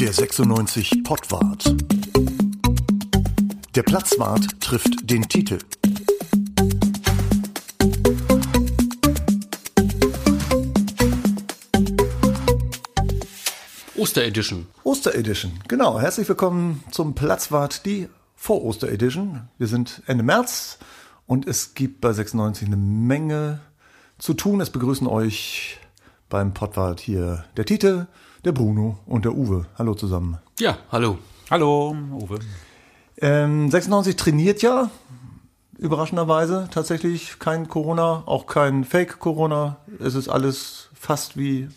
Der 96 Pottwart. Der Platzwart trifft den Titel. Osteredition. Osteredition, genau. Herzlich willkommen zum Platzwart, die Vor-Oster-Edition. Wir sind Ende März und es gibt bei 96 eine Menge zu tun. Es begrüßen euch beim Pottwart hier der Tite, der Bruno und der Uwe. Hallo zusammen. Ja, hallo. Hallo, Uwe. Ähm, 96 trainiert ja, überraschenderweise tatsächlich kein Corona, auch kein Fake-Corona. Es ist alles fast wie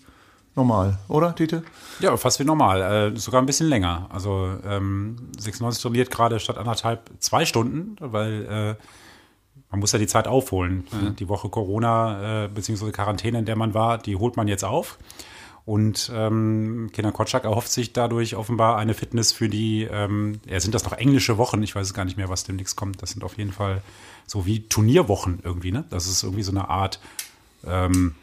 normal, oder, Tite? Ja, fast wie normal, äh, sogar ein bisschen länger. Also ähm, 96 trainiert gerade statt anderthalb zwei Stunden, weil äh, man muss ja die Zeit aufholen. Mhm. Die Woche Corona äh, bzw. Quarantäne, in der man war, die holt man jetzt auf. Und ähm, Kenan Kotschak erhofft sich dadurch offenbar eine Fitness für die, ähm, ja, sind das noch englische Wochen? Ich weiß es gar nicht mehr, was demnächst kommt. Das sind auf jeden Fall so wie Turnierwochen irgendwie, ne? Das ist irgendwie so eine Art ähm,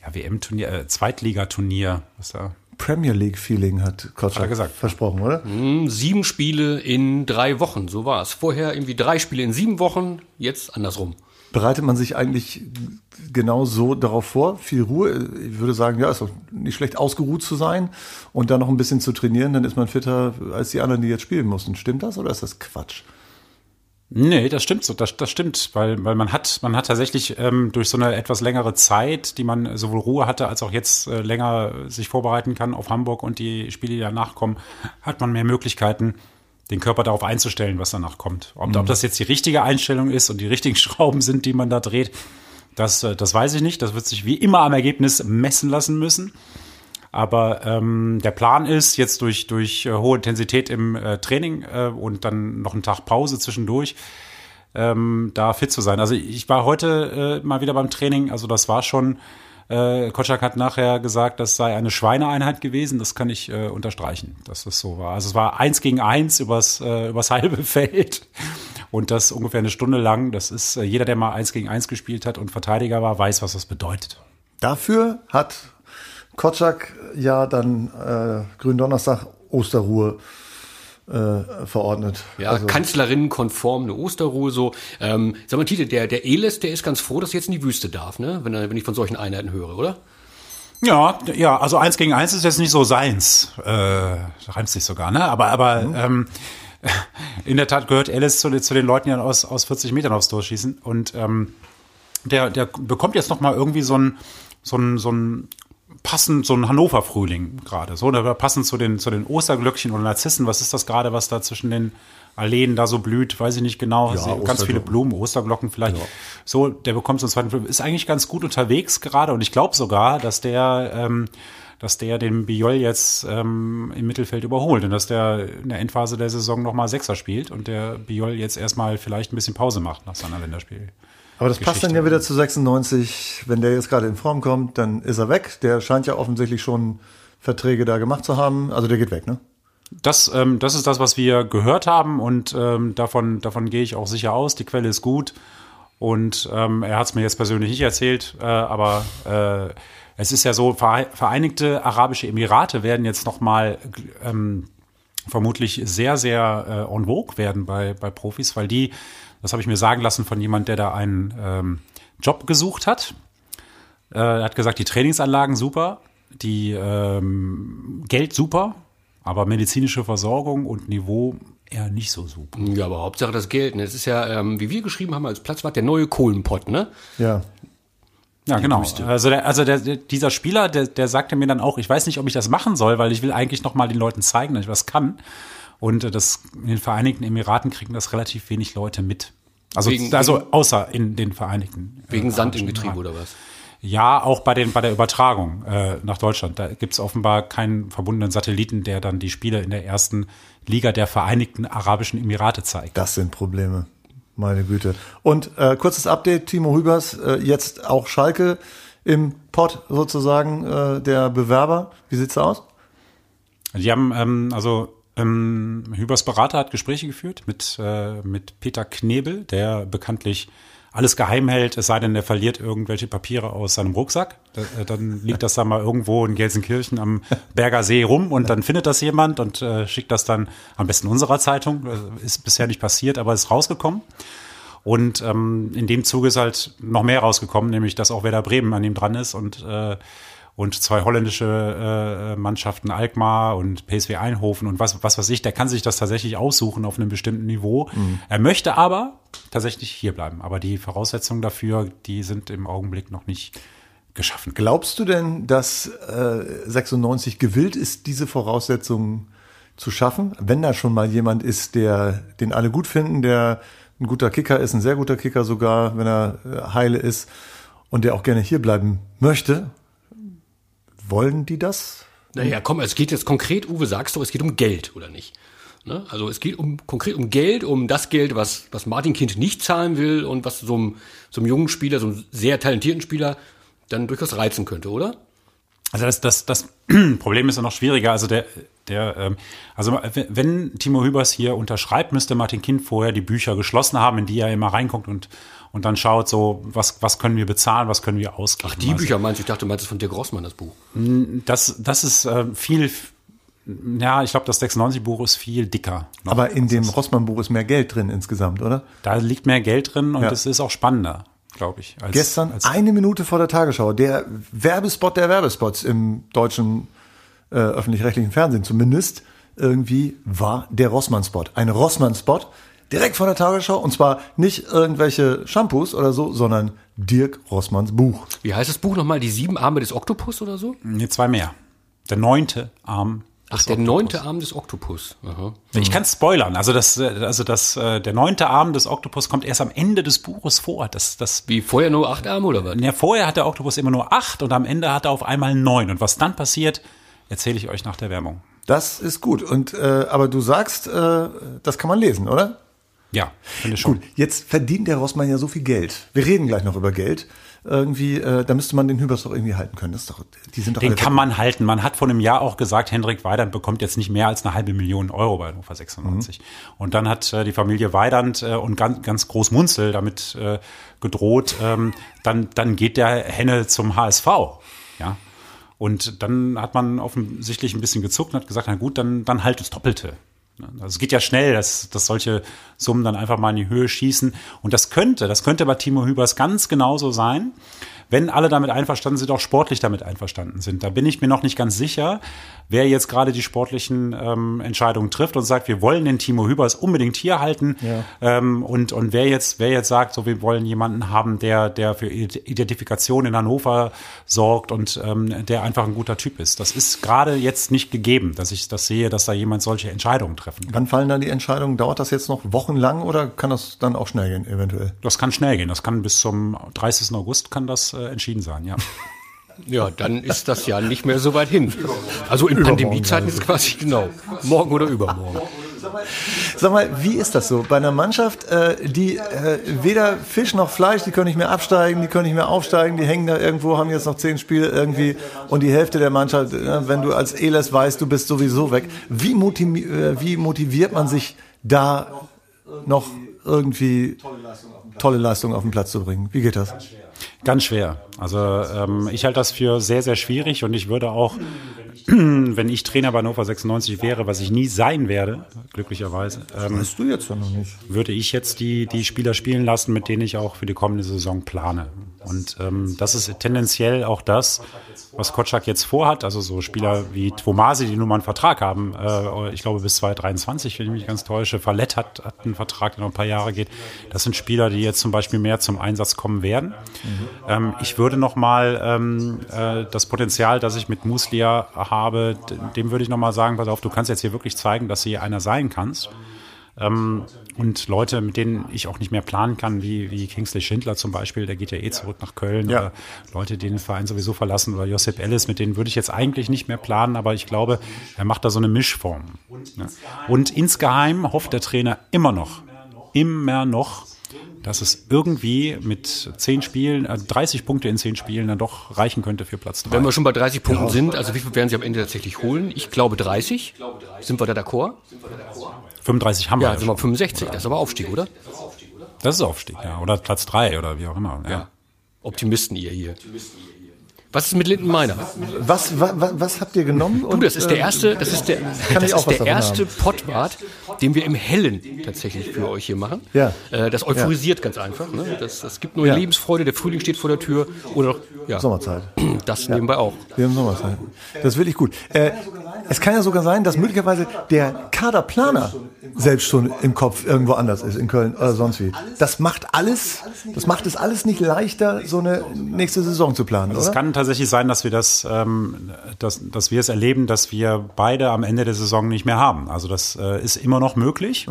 ja, WM-Turnier, äh, Zweitligaturnier, was da. Premier League-Feeling hat Kotschak Hat gesagt. versprochen, oder? Hm, sieben Spiele in drei Wochen, so war es. Vorher irgendwie drei Spiele in sieben Wochen, jetzt andersrum. Bereitet man sich eigentlich genau so darauf vor? Viel Ruhe? Ich würde sagen, ja, ist doch nicht schlecht, ausgeruht zu sein und dann noch ein bisschen zu trainieren, dann ist man fitter als die anderen, die jetzt spielen mussten. Stimmt das oder ist das Quatsch? Nee, das stimmt so, das, das stimmt, weil, weil man hat, man hat tatsächlich ähm, durch so eine etwas längere Zeit, die man sowohl Ruhe hatte, als auch jetzt äh, länger sich vorbereiten kann auf Hamburg und die Spiele, die danach kommen, hat man mehr Möglichkeiten, den Körper darauf einzustellen, was danach kommt. Ob, Mhm. ob das jetzt die richtige Einstellung ist und die richtigen Schrauben sind, die man da dreht, das, äh, das weiß ich nicht. Das wird sich wie immer am Ergebnis messen lassen müssen. Aber ähm, der Plan ist, jetzt durch, durch äh, hohe Intensität im äh, Training äh, und dann noch einen Tag Pause zwischendurch, ähm, da fit zu sein. Also ich war heute äh, mal wieder beim Training, also das war schon, äh, Kotschak hat nachher gesagt, das sei eine Schweineeinheit gewesen, das kann ich äh, unterstreichen, dass das so war. Also es war eins gegen eins übers, äh, übers halbe Feld und das ungefähr eine Stunde lang. Das ist, äh, jeder, der mal eins gegen eins gespielt hat und Verteidiger war, weiß, was das bedeutet. Dafür hat Kotschak ja dann äh, Gründonnerstag Osterruhe äh, verordnet. Ja, Also, Kanzlerinnenkonform, eine Osterruhe so. Ähm, sag mal, Tite, der, der Eles, der ist ganz froh, dass er jetzt in die Wüste darf, ne? Wenn, er, wenn ich von solchen Einheiten höre, oder? Ja, ja, also eins gegen eins ist jetzt nicht so seins. Äh, reimt sich sogar, ne? Aber, aber ähm, in der Tat gehört Alice zu, zu den Leuten, die dann aus, aus 40 Metern aufs Tor schießen. Und ähm, der, der bekommt jetzt noch mal irgendwie so ein, so ein, so ein passend, so ein Hannover-Frühling gerade. So, oder passend zu den, zu den Osterglöckchen oder Narzissen. Was ist das gerade, was da zwischen den Alleen da so blüht? Weiß ich nicht genau. Ja, ganz viele. Blumen, Osterglocken vielleicht. So, der bekommt so einen zweiten Film. Ist eigentlich ganz gut unterwegs gerade und ich glaube sogar, dass der, ähm, dass der den Biol jetzt ähm, im Mittelfeld überholt und dass der in der Endphase der Saison nochmal Sechser spielt und der Biol jetzt erstmal vielleicht ein bisschen Pause macht nach seiner Länderspiel. Aber das passt dann Geschichte. ja wieder zu 96. Wenn der jetzt gerade in Form kommt, dann ist er weg. Der scheint ja offensichtlich schon Verträge da gemacht zu haben. Also der geht weg, ne? Das, ähm, das ist das, was wir gehört haben und ähm, davon, davon gehe ich auch sicher aus. Die Quelle ist gut und ähm, er hat es mir jetzt persönlich nicht erzählt, äh, aber äh, es ist ja so, Vere- Vereinigte Arabische Emirate werden jetzt noch mal ähm, vermutlich sehr, sehr äh, en vogue werden bei, bei Profis, weil die, das habe ich mir sagen lassen von jemand, der da einen ähm, Job gesucht hat. Äh, er hat gesagt, die Trainingsanlagen super, die ähm, Geld super, aber medizinische Versorgung und Niveau eher nicht so super. Ja, aber Hauptsache das Geld, ne? Das ist ja, ähm, wie wir geschrieben haben als Platzwart, der neue Kohlenpott, ne? Ja. Ja, genau. Also, der, also der, der, dieser Spieler, der, der sagte mir dann auch, ich weiß nicht, ob ich das machen soll, weil ich will eigentlich noch mal den Leuten zeigen, dass ich was kann. Und äh, das in den Vereinigten Emiraten kriegen das relativ wenig Leute mit. Also, Wegen- also außer in den Vereinigten. äh, Wegen Sand im Getriebe Emiraten. oder was? Ja, auch bei, den, bei der Übertragung äh, nach Deutschland. Da gibt's offenbar keinen verbundenen Satelliten, der dann die Spiele in der ersten Liga der Vereinigten Arabischen Emirate zeigt. Das sind Probleme. Meine Güte. Und äh, kurzes Update, Timo Hübers, äh, jetzt auch Schalke im Pott sozusagen, äh, der Bewerber. Wie sieht's aus? Die haben, ähm, also ähm, Hübers Berater hat Gespräche geführt mit, äh, mit Peter Knebel, der bekanntlich alles geheim hält, es sei denn, er verliert irgendwelche Papiere aus seinem Rucksack. Da, dann liegt das dann mal irgendwo in Gelsenkirchen am Berger See rum und dann findet das jemand und äh, schickt das dann am besten unserer Zeitung. Ist bisher nicht passiert, aber ist rausgekommen. Und ähm, in dem Zuge ist halt noch mehr rausgekommen, nämlich dass auch Werder Bremen an ihm dran ist und äh, und zwei holländische äh, Mannschaften, Alkmaar und PSW Eindhoven und was, was weiß ich, der kann sich das tatsächlich aussuchen auf einem bestimmten Niveau. Mhm. Er möchte aber tatsächlich hier bleiben. Aber die Voraussetzungen dafür, die sind im Augenblick noch nicht geschaffen. Glaubst du denn, dass äh, 96 gewillt ist, diese Voraussetzungen zu schaffen? Wenn da schon mal jemand ist, der den alle gut finden, der ein guter Kicker ist, ein sehr guter Kicker sogar, wenn er äh, heile ist und der auch gerne hier bleiben möchte, wollen die das? Naja, komm, es geht jetzt konkret, Uwe, sagst du, es geht um Geld, oder nicht? Ne? Also es geht um konkret um Geld, um das Geld, was, was Martin Kind nicht zahlen will und was so einem, so einem jungen Spieler, so einem sehr talentierten Spieler dann durchaus reizen könnte, oder? Also das, das, das Problem ist ja noch schwieriger. Also der, der, ähm, also wenn Timo Hübers hier unterschreibt, müsste Martin Kind vorher die Bücher geschlossen haben, in die er immer reinguckt und und dann schaut so, was, was können wir bezahlen, was können wir ausgeben. Ach, die also, Bücher meinst du? Ich dachte, du meinst von Dirk Grossmann, das Buch. Das, das ist äh, viel, ja, ich glaube, das 96-Buch ist viel dicker. Noch. Aber in dem Rossmann-Buch ist mehr Geld drin insgesamt, oder? Da liegt mehr Geld drin und es ja. ist auch spannender, glaube ich. Als, Gestern, als eine Minute vor der Tagesschau, der Werbespot der Werbespots im deutschen äh, öffentlich-rechtlichen Fernsehen zumindest, irgendwie war der Rossmann-Spot. Ein Rossmann-Spot, Direkt vor der Tagesschau. Und zwar nicht irgendwelche Shampoos oder so, sondern Dirk Rossmanns Buch. Wie heißt das Buch nochmal? Die sieben Arme des Oktopus oder so? Nee, zwei mehr. Der neunte Arm Ach, der Oktopus. neunte Arm des Oktopus. Aha. Ich kann spoilern. Also das, also das, äh, der neunte Arm des Oktopus kommt erst am Ende des Buches vor. Das, das. Wie vorher nur acht Arme oder was? Ja, vorher hat der Oktopus immer nur acht und am Ende hat er auf einmal neun. Und was dann passiert, erzähle ich euch nach der Werbung. Das ist gut. Und äh, aber du sagst, äh, das kann man lesen, oder? Ja, finde schon. Gut, jetzt verdient der Rossmann ja so viel Geld. Wir reden gleich noch über Geld. Irgendwie, äh, da müsste man den Hübers doch irgendwie halten können. Das ist doch, die sind doch den kann man halten. Man hat vor einem Jahr auch gesagt, Hendrik Weidand bekommt jetzt nicht mehr als eine halbe Million Euro bei Hannover 96. Mhm. Und dann hat äh, die Familie Weidand äh, und ganz, ganz groß Munzel damit äh, gedroht, ähm, dann, dann geht der Henne zum HSV. Ja. Und dann hat man offensichtlich ein bisschen gezuckt und hat gesagt, na gut, dann, dann halt das Doppelte. Also es geht ja schnell, dass, dass solche Summen dann einfach mal in die Höhe schießen. Und das könnte, das könnte bei Timo Hübers ganz genauso sein wenn alle damit einverstanden sind, auch sportlich damit einverstanden sind. Da bin ich mir noch nicht ganz sicher, wer jetzt gerade die sportlichen ähm, Entscheidungen trifft und sagt, wir wollen den Timo Hübers unbedingt hier halten. Ja. Ähm, und, und wer jetzt, wer jetzt sagt, so wir wollen jemanden haben, der, der für Identifikation in Hannover sorgt und ähm, der einfach ein guter Typ ist. Das ist gerade jetzt nicht gegeben, dass ich das sehe, dass da jemand solche Entscheidungen treffen kann. Wann fallen dann die Entscheidungen? Dauert das jetzt noch wochenlang oder kann das dann auch schnell gehen, eventuell? Das kann schnell gehen. Das kann bis zum 30. August kann das äh, entschieden sein, ja. Ja, dann ist das ja nicht mehr so weit hin. Also in Pandemiezeiten ist es quasi genau morgen oder übermorgen. Sag mal, wie ist das so bei einer Mannschaft, äh, die äh, weder Fisch noch Fleisch, die können nicht mehr absteigen, die können nicht mehr aufsteigen, die hängen da irgendwo, haben jetzt noch zehn Spiele irgendwie und die Hälfte der Mannschaft, äh, wenn du als Eles weißt, du bist sowieso weg. Wie, motiviert, wie motiviert man sich da noch irgendwie tolle Leistung auf den Platz zu bringen? Wie geht das? Ganz schwer. Also ähm, ich halte das für sehr, sehr schwierig und ich würde auch, wenn ich Trainer bei Hannover 96 wäre, was ich nie sein werde, glücklicherweise, ähm, weißt du jetzt noch nicht. würde ich jetzt die, die Spieler spielen lassen, mit denen ich auch für die kommende Saison plane. Und ähm, das ist tendenziell auch das, was Kotschak jetzt vorhat. Also so Spieler wie Twomasi, die nun mal einen Vertrag haben, äh, ich glaube bis 2023, wenn ich mich ganz täusche. Fallett hat, hat einen Vertrag, der noch ein paar Jahre geht. Das sind Spieler, die jetzt zum Beispiel mehr zum Einsatz kommen werden. Mhm. Ähm, ich würde noch mal ähm, äh, das Potenzial, das ich mit Muslia habe, dem würde ich noch mal sagen, pass auf, du kannst jetzt hier wirklich zeigen, dass du hier einer sein kannst. Ähm, und Leute, mit denen ich auch nicht mehr planen kann, wie, wie Kingsley Schindler zum Beispiel, der geht ja eh zurück nach Köln, ja. oder Leute, die den Verein sowieso verlassen, oder Josep Ellis, mit denen würde ich jetzt eigentlich nicht mehr planen, aber ich glaube, er macht da so eine Mischform. Ja. Und insgeheim hofft der Trainer immer noch, immer noch, dass es irgendwie mit zehn Spielen, äh, 30 Punkte in zehn Spielen dann doch reichen könnte für Platz drei. Wenn wir schon bei 30 Punkten ja. sind, also wie viel werden sie am Ende tatsächlich holen? Ich glaube 30. Sind wir da d'accord? 35 haben wir. Ja, sind wir 65. Das ist aber Aufstieg, oder? Das ist Aufstieg, ja. Oder Platz drei oder wie auch immer. Ja. Ja. Optimisten ihr hier. Was ist mit Linden Meiner? Was, was, was habt ihr genommen? Du, das ist der erste, das ist der, das ist was der erste Pottwart, den wir im Hellen tatsächlich für euch hier machen. Ja. Äh, Das euphorisiert ganz einfach. Ne? Das, das gibt neue Ja. Lebensfreude, der Frühling steht vor der Tür. Oder ja, Sommerzeit. das nebenbei auch. Wir haben Sommerzeit. Das ist wirklich gut. Äh, es kann ja sogar sein, dass möglicherweise der Kaderplaner selbst schon im Kopf irgendwo anders ist, in Köln oder sonst wie. Das macht alles, das macht es alles nicht leichter, so eine nächste Saison zu planen, Es oder? kann tatsächlich sein, dass wir das, ähm, dass, dass wir es erleben, dass wir beide am Ende der Saison nicht mehr haben. Also das äh, ist immer noch möglich.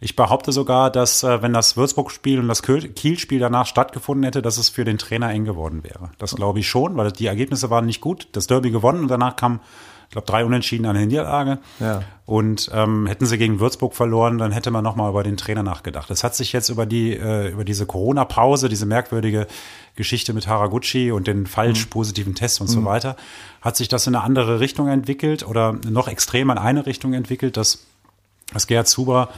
Ich behaupte sogar, dass äh, wenn das Würzburg-Spiel und das Kiel-Spiel danach stattgefunden hätte, dass es für den Trainer eng geworden wäre. Das glaube ich schon, weil die Ergebnisse waren nicht gut. Das Derby gewonnen und danach kam, ich glaube, drei Unentschieden an der Niederlage. Ja. Und ähm, hätten sie gegen Würzburg verloren, dann hätte man nochmal über den Trainer nachgedacht. Es hat sich jetzt über die äh, über diese Corona-Pause, diese merkwürdige Geschichte mit Haraguchi und den falsch positiven Tests und so weiter, hat sich das in eine andere Richtung entwickelt oder noch extremer in eine Richtung entwickelt, dass, dass Gerhard Zuber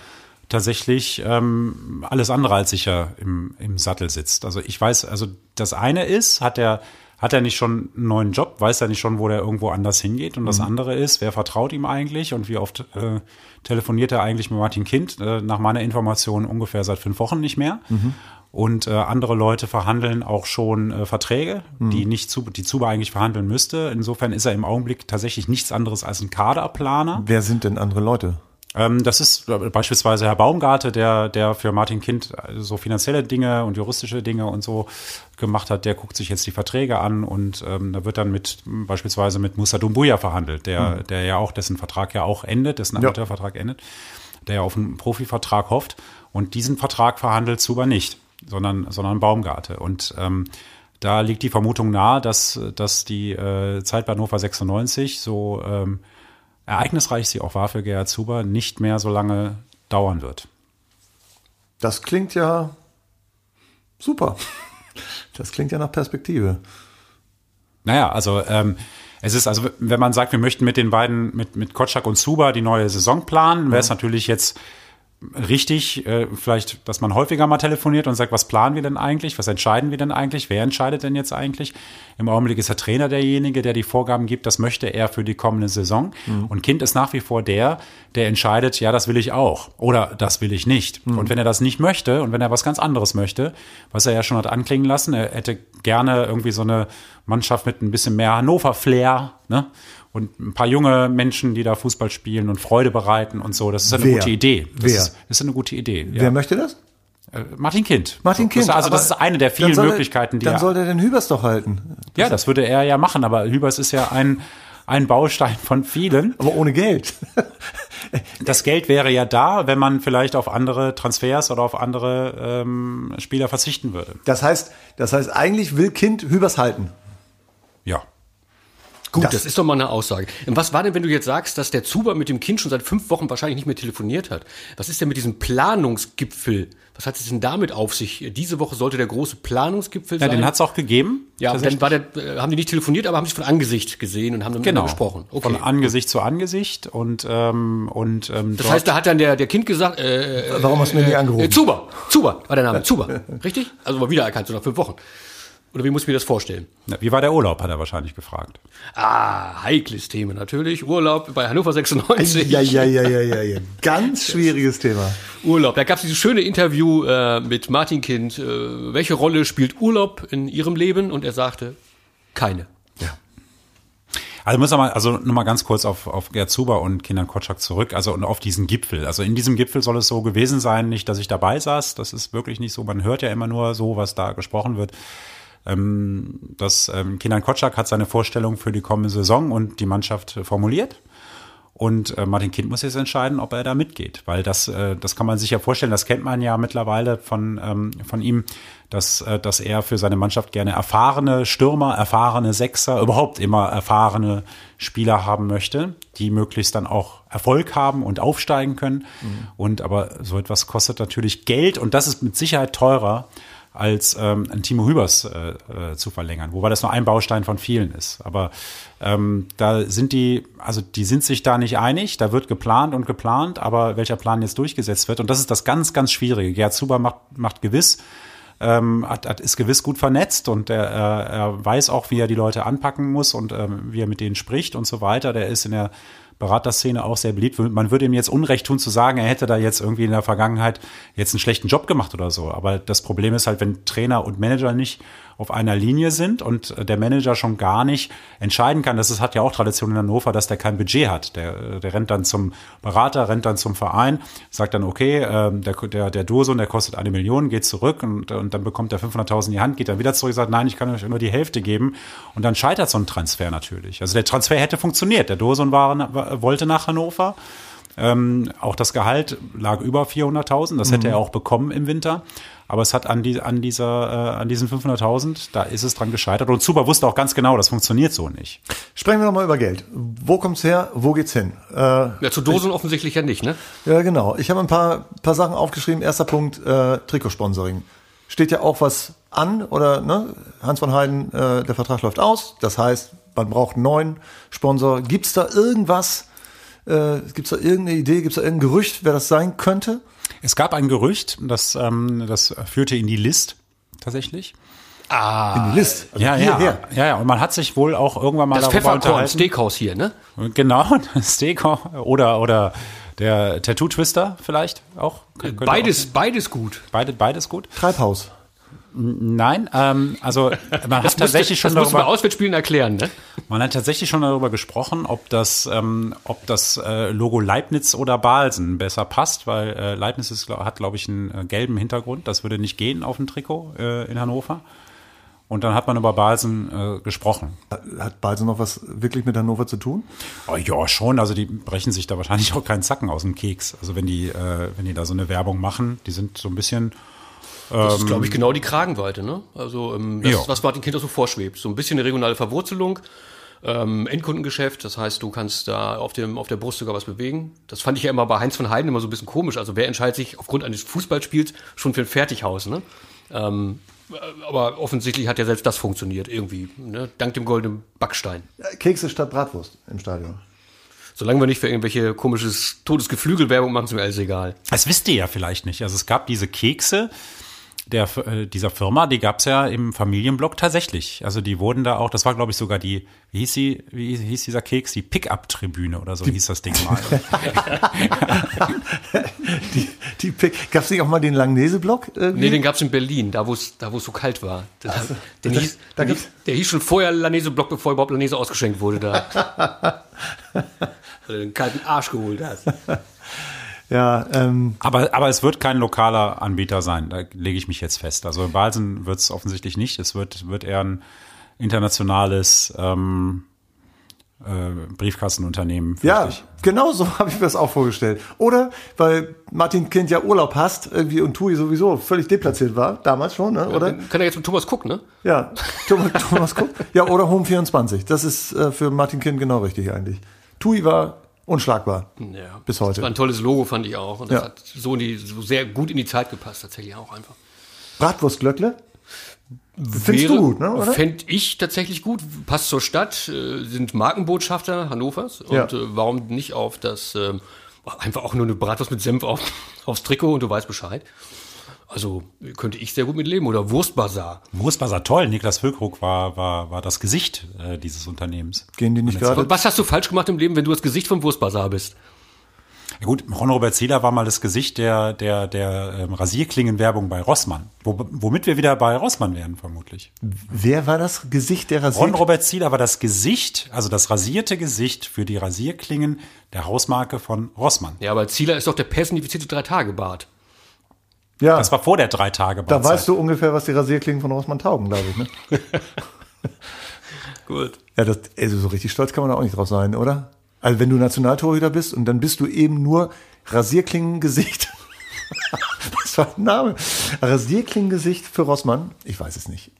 tatsächlich ähm, alles andere als sicher im, im Sattel sitzt. Also ich weiß, also das eine ist, hat er hat er nicht schon einen neuen Job, weiß er nicht schon, wo der irgendwo anders hingeht. Und das andere ist, wer vertraut ihm eigentlich und wie oft äh, telefoniert er eigentlich mit Martin Kind? Äh, nach meiner Information ungefähr seit fünf Wochen nicht mehr. Und äh, andere Leute verhandeln auch schon äh, Verträge, die nicht zu, die Zuba eigentlich verhandeln müsste. Insofern ist er im Augenblick tatsächlich nichts anderes als ein Kaderplaner. Wer sind denn andere Leute? Ähm, das ist äh, beispielsweise Herr Baumgarte, der, der für Martin Kind äh, so finanzielle Dinge und juristische Dinge und so gemacht hat. Der guckt sich jetzt die Verträge an und ähm, da wird dann mit beispielsweise mit Musa Dumbuya verhandelt, der, der ja auch, dessen Vertrag ja auch endet, dessen Ja. Amateurvertrag endet, der ja auf einen Profivertrag hofft. Und diesen Vertrag verhandelt Zuber nicht, sondern, sondern Baumgarte. Und ähm, da liegt die Vermutung nahe, dass, dass die äh, Zeit bei Hannover 96 so ähm, ereignisreich sie auch war für Gerhard Zuber, nicht mehr so lange dauern wird. Das klingt ja super. Das klingt ja nach Perspektive. Naja, also ähm, es ist also, wenn man sagt, wir möchten mit den beiden, mit, mit Kotschak und Zuba die neue Saison planen, wäre es natürlich jetzt richtig, äh, vielleicht, dass man häufiger mal telefoniert und sagt, was planen wir denn eigentlich, was entscheiden wir denn eigentlich, wer entscheidet denn jetzt eigentlich? Im Augenblick ist der Trainer derjenige, der die Vorgaben gibt, das möchte er für die kommende Saison. Und Kind ist nach wie vor der, der entscheidet, ja, das will ich auch oder das will ich nicht. Und wenn er das nicht möchte und wenn er was ganz anderes möchte, was er ja schon hat anklingen lassen, er hätte gerne irgendwie so eine Mannschaft mit ein bisschen mehr Hannover-Flair, ne? Und ein paar junge Menschen, die da Fußball spielen und Freude bereiten und so. Das ist eine Wer? gute Idee. Das Wer? Ist, ist eine gute Idee. Ja. Wer möchte das? Äh, Martin Kind. Martin Kind. Das, also das ist eine der dann vielen Möglichkeiten, die Dann er, soll er den Hübers doch halten. Ja, das würde er ja machen, aber Hübers ist ja ein, ein Baustein von vielen. Aber ohne Geld. Das Geld wäre ja da, wenn man vielleicht auf andere Transfers oder auf andere ähm, Spieler verzichten würde. Das heißt, das heißt, eigentlich will Kind Hübers halten. Ja. Gut, Das- das, ist doch mal eine Aussage. Und was war denn, wenn du jetzt sagst, dass der Zuber mit dem Kind schon seit fünf Wochen wahrscheinlich nicht mehr telefoniert hat? Was ist denn mit diesem Planungsgipfel? Was hat es denn damit auf sich? Diese Woche sollte der große Planungsgipfel Ja, sein. den hat es auch gegeben. ja, dann war der, äh, haben die nicht telefoniert, aber haben sich von Angesicht gesehen und haben miteinander genau gesprochen. Okay. Von Angesicht zu Angesicht und ähm, und ähm, das heißt, da hat dann der, der Kind gesagt, äh, äh, Warum hast du mir nie angerufen? äh, Zuber, Zuber war der Name, Zuber, richtig? Also mal wiedererkannt, so nach fünf Wochen. Oder wie muss ich mir das vorstellen? Ja, wie war der Urlaub, hat er wahrscheinlich gefragt. Ah, heikles Thema natürlich. Urlaub bei Hannover 96. Ja, ja, ja, ja, ja, ja. Ganz schwieriges Thema. Urlaub. Da gab es dieses schöne Interview äh, mit Martin Kind. Äh, welche Rolle spielt Urlaub in Ihrem Leben? Und er sagte, keine. Also muss mal, also nur mal ganz kurz auf, auf Gerd Zuber und Kindern Kotschak zurück, also und auf diesen Gipfel. Also in diesem Gipfel soll es so gewesen sein, nicht, dass ich dabei saß, das ist wirklich nicht so, man hört ja immer nur so, was da gesprochen wird. Ähm, das ähm, Kindern Kotschak hat seine Vorstellung für die kommende Saison und die Mannschaft formuliert. Und äh, Martin Kind muss jetzt entscheiden, ob er da mitgeht, weil das, äh, das kann man sich ja vorstellen, das kennt man ja mittlerweile von, ähm, von ihm, dass, äh, dass er für seine Mannschaft gerne erfahrene Stürmer, erfahrene Sechser, überhaupt immer erfahrene Spieler haben möchte, die möglichst dann auch Erfolg haben und aufsteigen können. Und aber so etwas kostet natürlich Geld und das ist mit Sicherheit teurer als ähm, ein Timo Hübers äh, äh, zu verlängern, wobei das nur ein Baustein von vielen ist. Aber ähm, da sind die, also die sind sich da nicht einig, da wird geplant und geplant, aber welcher Plan jetzt durchgesetzt wird, und das ist das ganz, ganz Schwierige. Gerd Zuber macht, macht gewiss, ähm, hat, hat, ist gewiss gut vernetzt und er, äh, er weiß auch, wie er die Leute anpacken muss und ähm, wie er mit denen spricht und so weiter. Der ist in der Beraterszene auch sehr beliebt. Man würde ihm jetzt Unrecht tun zu sagen, er hätte da jetzt irgendwie in der Vergangenheit jetzt einen schlechten Job gemacht oder so. Aber das Problem ist halt, wenn Trainer und Manager nicht auf einer Linie sind und der Manager schon gar nicht entscheiden kann, das ist, hat ja auch Tradition in Hannover, dass der kein Budget hat. Der, der rennt dann zum Berater, rennt dann zum Verein, sagt dann, okay, ähm, der, der, der Dursun, der kostet eine Million, geht zurück und, und dann bekommt er 500.000 in die Hand, geht dann wieder zurück, sagt, nein, ich kann euch nur die Hälfte geben und dann scheitert so ein Transfer natürlich. Also der Transfer hätte funktioniert. Der Dursun war, wollte nach Hannover. Ähm, auch das Gehalt lag über 400.000, das hätte mhm. er auch bekommen im Winter. Aber es hat an, die, an, dieser, äh, an diesen 500.000, da ist es dran gescheitert. Und Zuber wusste auch ganz genau, das funktioniert so nicht. Sprechen wir nochmal über Geld. Wo kommt's her? Wo geht's hin? Äh, ja, zu Dosen ich, offensichtlich ja nicht, ne? Ja, genau. Ich habe ein paar, paar Sachen aufgeschrieben. Erster Punkt, äh, Trikotsponsoring. Steht ja auch was an, oder ne? Hans von Heiden, äh, der Vertrag läuft aus. Das heißt, man braucht einen neuen Sponsor. Gibt's da irgendwas, äh, gibt's da irgendeine Idee, gibt's da irgendein Gerücht, wer das sein könnte? Es gab ein Gerücht, das, ähm, das führte in die List tatsächlich. Ah. In die List. Also ja, ja, ja, ja. Und man hat sich wohl auch irgendwann mal das darüber unterhalten. Steakhouse hier, ne? Genau, Steakhouse oder oder der Tattoo Twister vielleicht auch. Beides, auch beides gut. Beide, beides gut. Treibhaus. Nein, ähm, also man das hat tatsächlich schon das darüber Auswärtsspielen erklären, ne? Man hat tatsächlich schon darüber gesprochen, ob das, ähm, ob das äh, Logo Leibniz oder Balsen besser passt, weil äh, Leibniz ist, hat, glaube ich, einen äh, gelben Hintergrund. Das würde nicht gehen auf dem Trikot äh, in Hannover. Und dann hat man über Balsen äh, gesprochen. Hat Balsen noch was wirklich mit Hannover zu tun? Oh, ja, schon. Also die brechen sich da wahrscheinlich auch keinen Zacken aus dem Keks. Also wenn die, äh, wenn die da so eine Werbung machen, die sind so ein bisschen das ist, glaube ich, genau die Kragenweite, ne? Also ähm, das, ja. was Martin Kind so vorschwebt. So ein bisschen eine regionale Verwurzelung, ähm, Endkundengeschäft, das heißt, du kannst da auf, dem, auf der Brust sogar was bewegen. Das fand ich ja immer bei Heinz von Heiden immer so ein bisschen komisch. Also wer entscheidet sich aufgrund eines Fußballspiels schon für ein Fertighaus, ne? Ähm, aber offensichtlich hat ja selbst das funktioniert irgendwie, ne? dank dem goldenen Backstein. Kekse statt Bratwurst im Stadion. Solange wir nicht für irgendwelche komisches Todesgeflügelwerbung machen, ist mir alles egal. Das wisst ihr ja vielleicht nicht. Also es gab diese Kekse, der, äh, dieser Firma, die gab's ja im Familienblock tatsächlich. Also die wurden da auch, das war glaube ich sogar die, wie hieß sie, wie hieß dieser Keks, die Pickup-Tribüne oder so die, hieß das Ding mal. die, die Pick, gab's nicht auch mal den Langnese-Block? Nee, den gab's in Berlin, da wo es da es so kalt war. Das, also, den das, hieß, da der, der hieß schon vorher Langnese-Block, bevor überhaupt Langnese ausgeschenkt wurde da. Weil du den kalten Arsch geholt hast. Ja, ähm. aber, aber es wird kein lokaler Anbieter sein, da lege ich mich jetzt fest. Also in Balsen wird es offensichtlich nicht. Es wird, wird eher ein internationales ähm, äh, Briefkastenunternehmen. Ja, ich. genau so habe ich mir das auch vorgestellt. Oder weil Martin Kind ja Urlaub hast irgendwie und Tui sowieso völlig deplatziert war, damals schon, ne? oder? Ja, kann er jetzt mit Thomas Cook, ne? Ja, Thomas, Thomas Cook. Ja, oder Home 24. Das ist äh, für Martin Kind genau richtig eigentlich. Tui war unschlagbar. Ja. Bis heute. Das war ein tolles Logo, fand ich auch. Und das ja. hat so, die, so, sehr gut in die Zeit gepasst, tatsächlich auch einfach. Bratwurstglöckle? Findest du gut, ne? Fände ich tatsächlich gut. Passt zur Stadt, äh, sind Markenbotschafter Hannovers. Und ja. äh, warum nicht auf das, äh, einfach auch nur eine Bratwurst mit Senf auf, aufs Trikot und du weißt Bescheid. Also könnte ich sehr gut mit leben. Oder Wurstbazar. Wurstbazar, toll. Niklas Füllkrug war, war, war das Gesicht äh, dieses Unternehmens. Gehen die nicht gerade? Was hast du falsch gemacht im Leben, wenn du das Gesicht vom Wurstbazar bist? Ja gut, Ron-Robert Zieler war mal das Gesicht der, der, der ähm, Rasierklingenwerbung bei Rossmann. Wo, womit wir wieder bei Rossmann wären, vermutlich. Wer war das Gesicht der Rasierklingen? Ron-Robert Zieler war das Gesicht, also das rasierte Gesicht für die Rasierklingen der Hausmarke von Rossmann. Ja, aber Zieler ist doch der personifizierte Drei-Tage-Bart. Ja. Das war vor der drei Tage Da weißt du ungefähr, was die Rasierklingen von Rossmann taugen, glaube ich. Ne? Gut. Ja, das, also so richtig stolz kann man da auch nicht drauf sein, oder? Also wenn du Nationaltorhüter bist und dann bist du eben nur Rasierklingengesicht. was war der Name? Rasierklingengesicht für Rossmann? Ich weiß es nicht.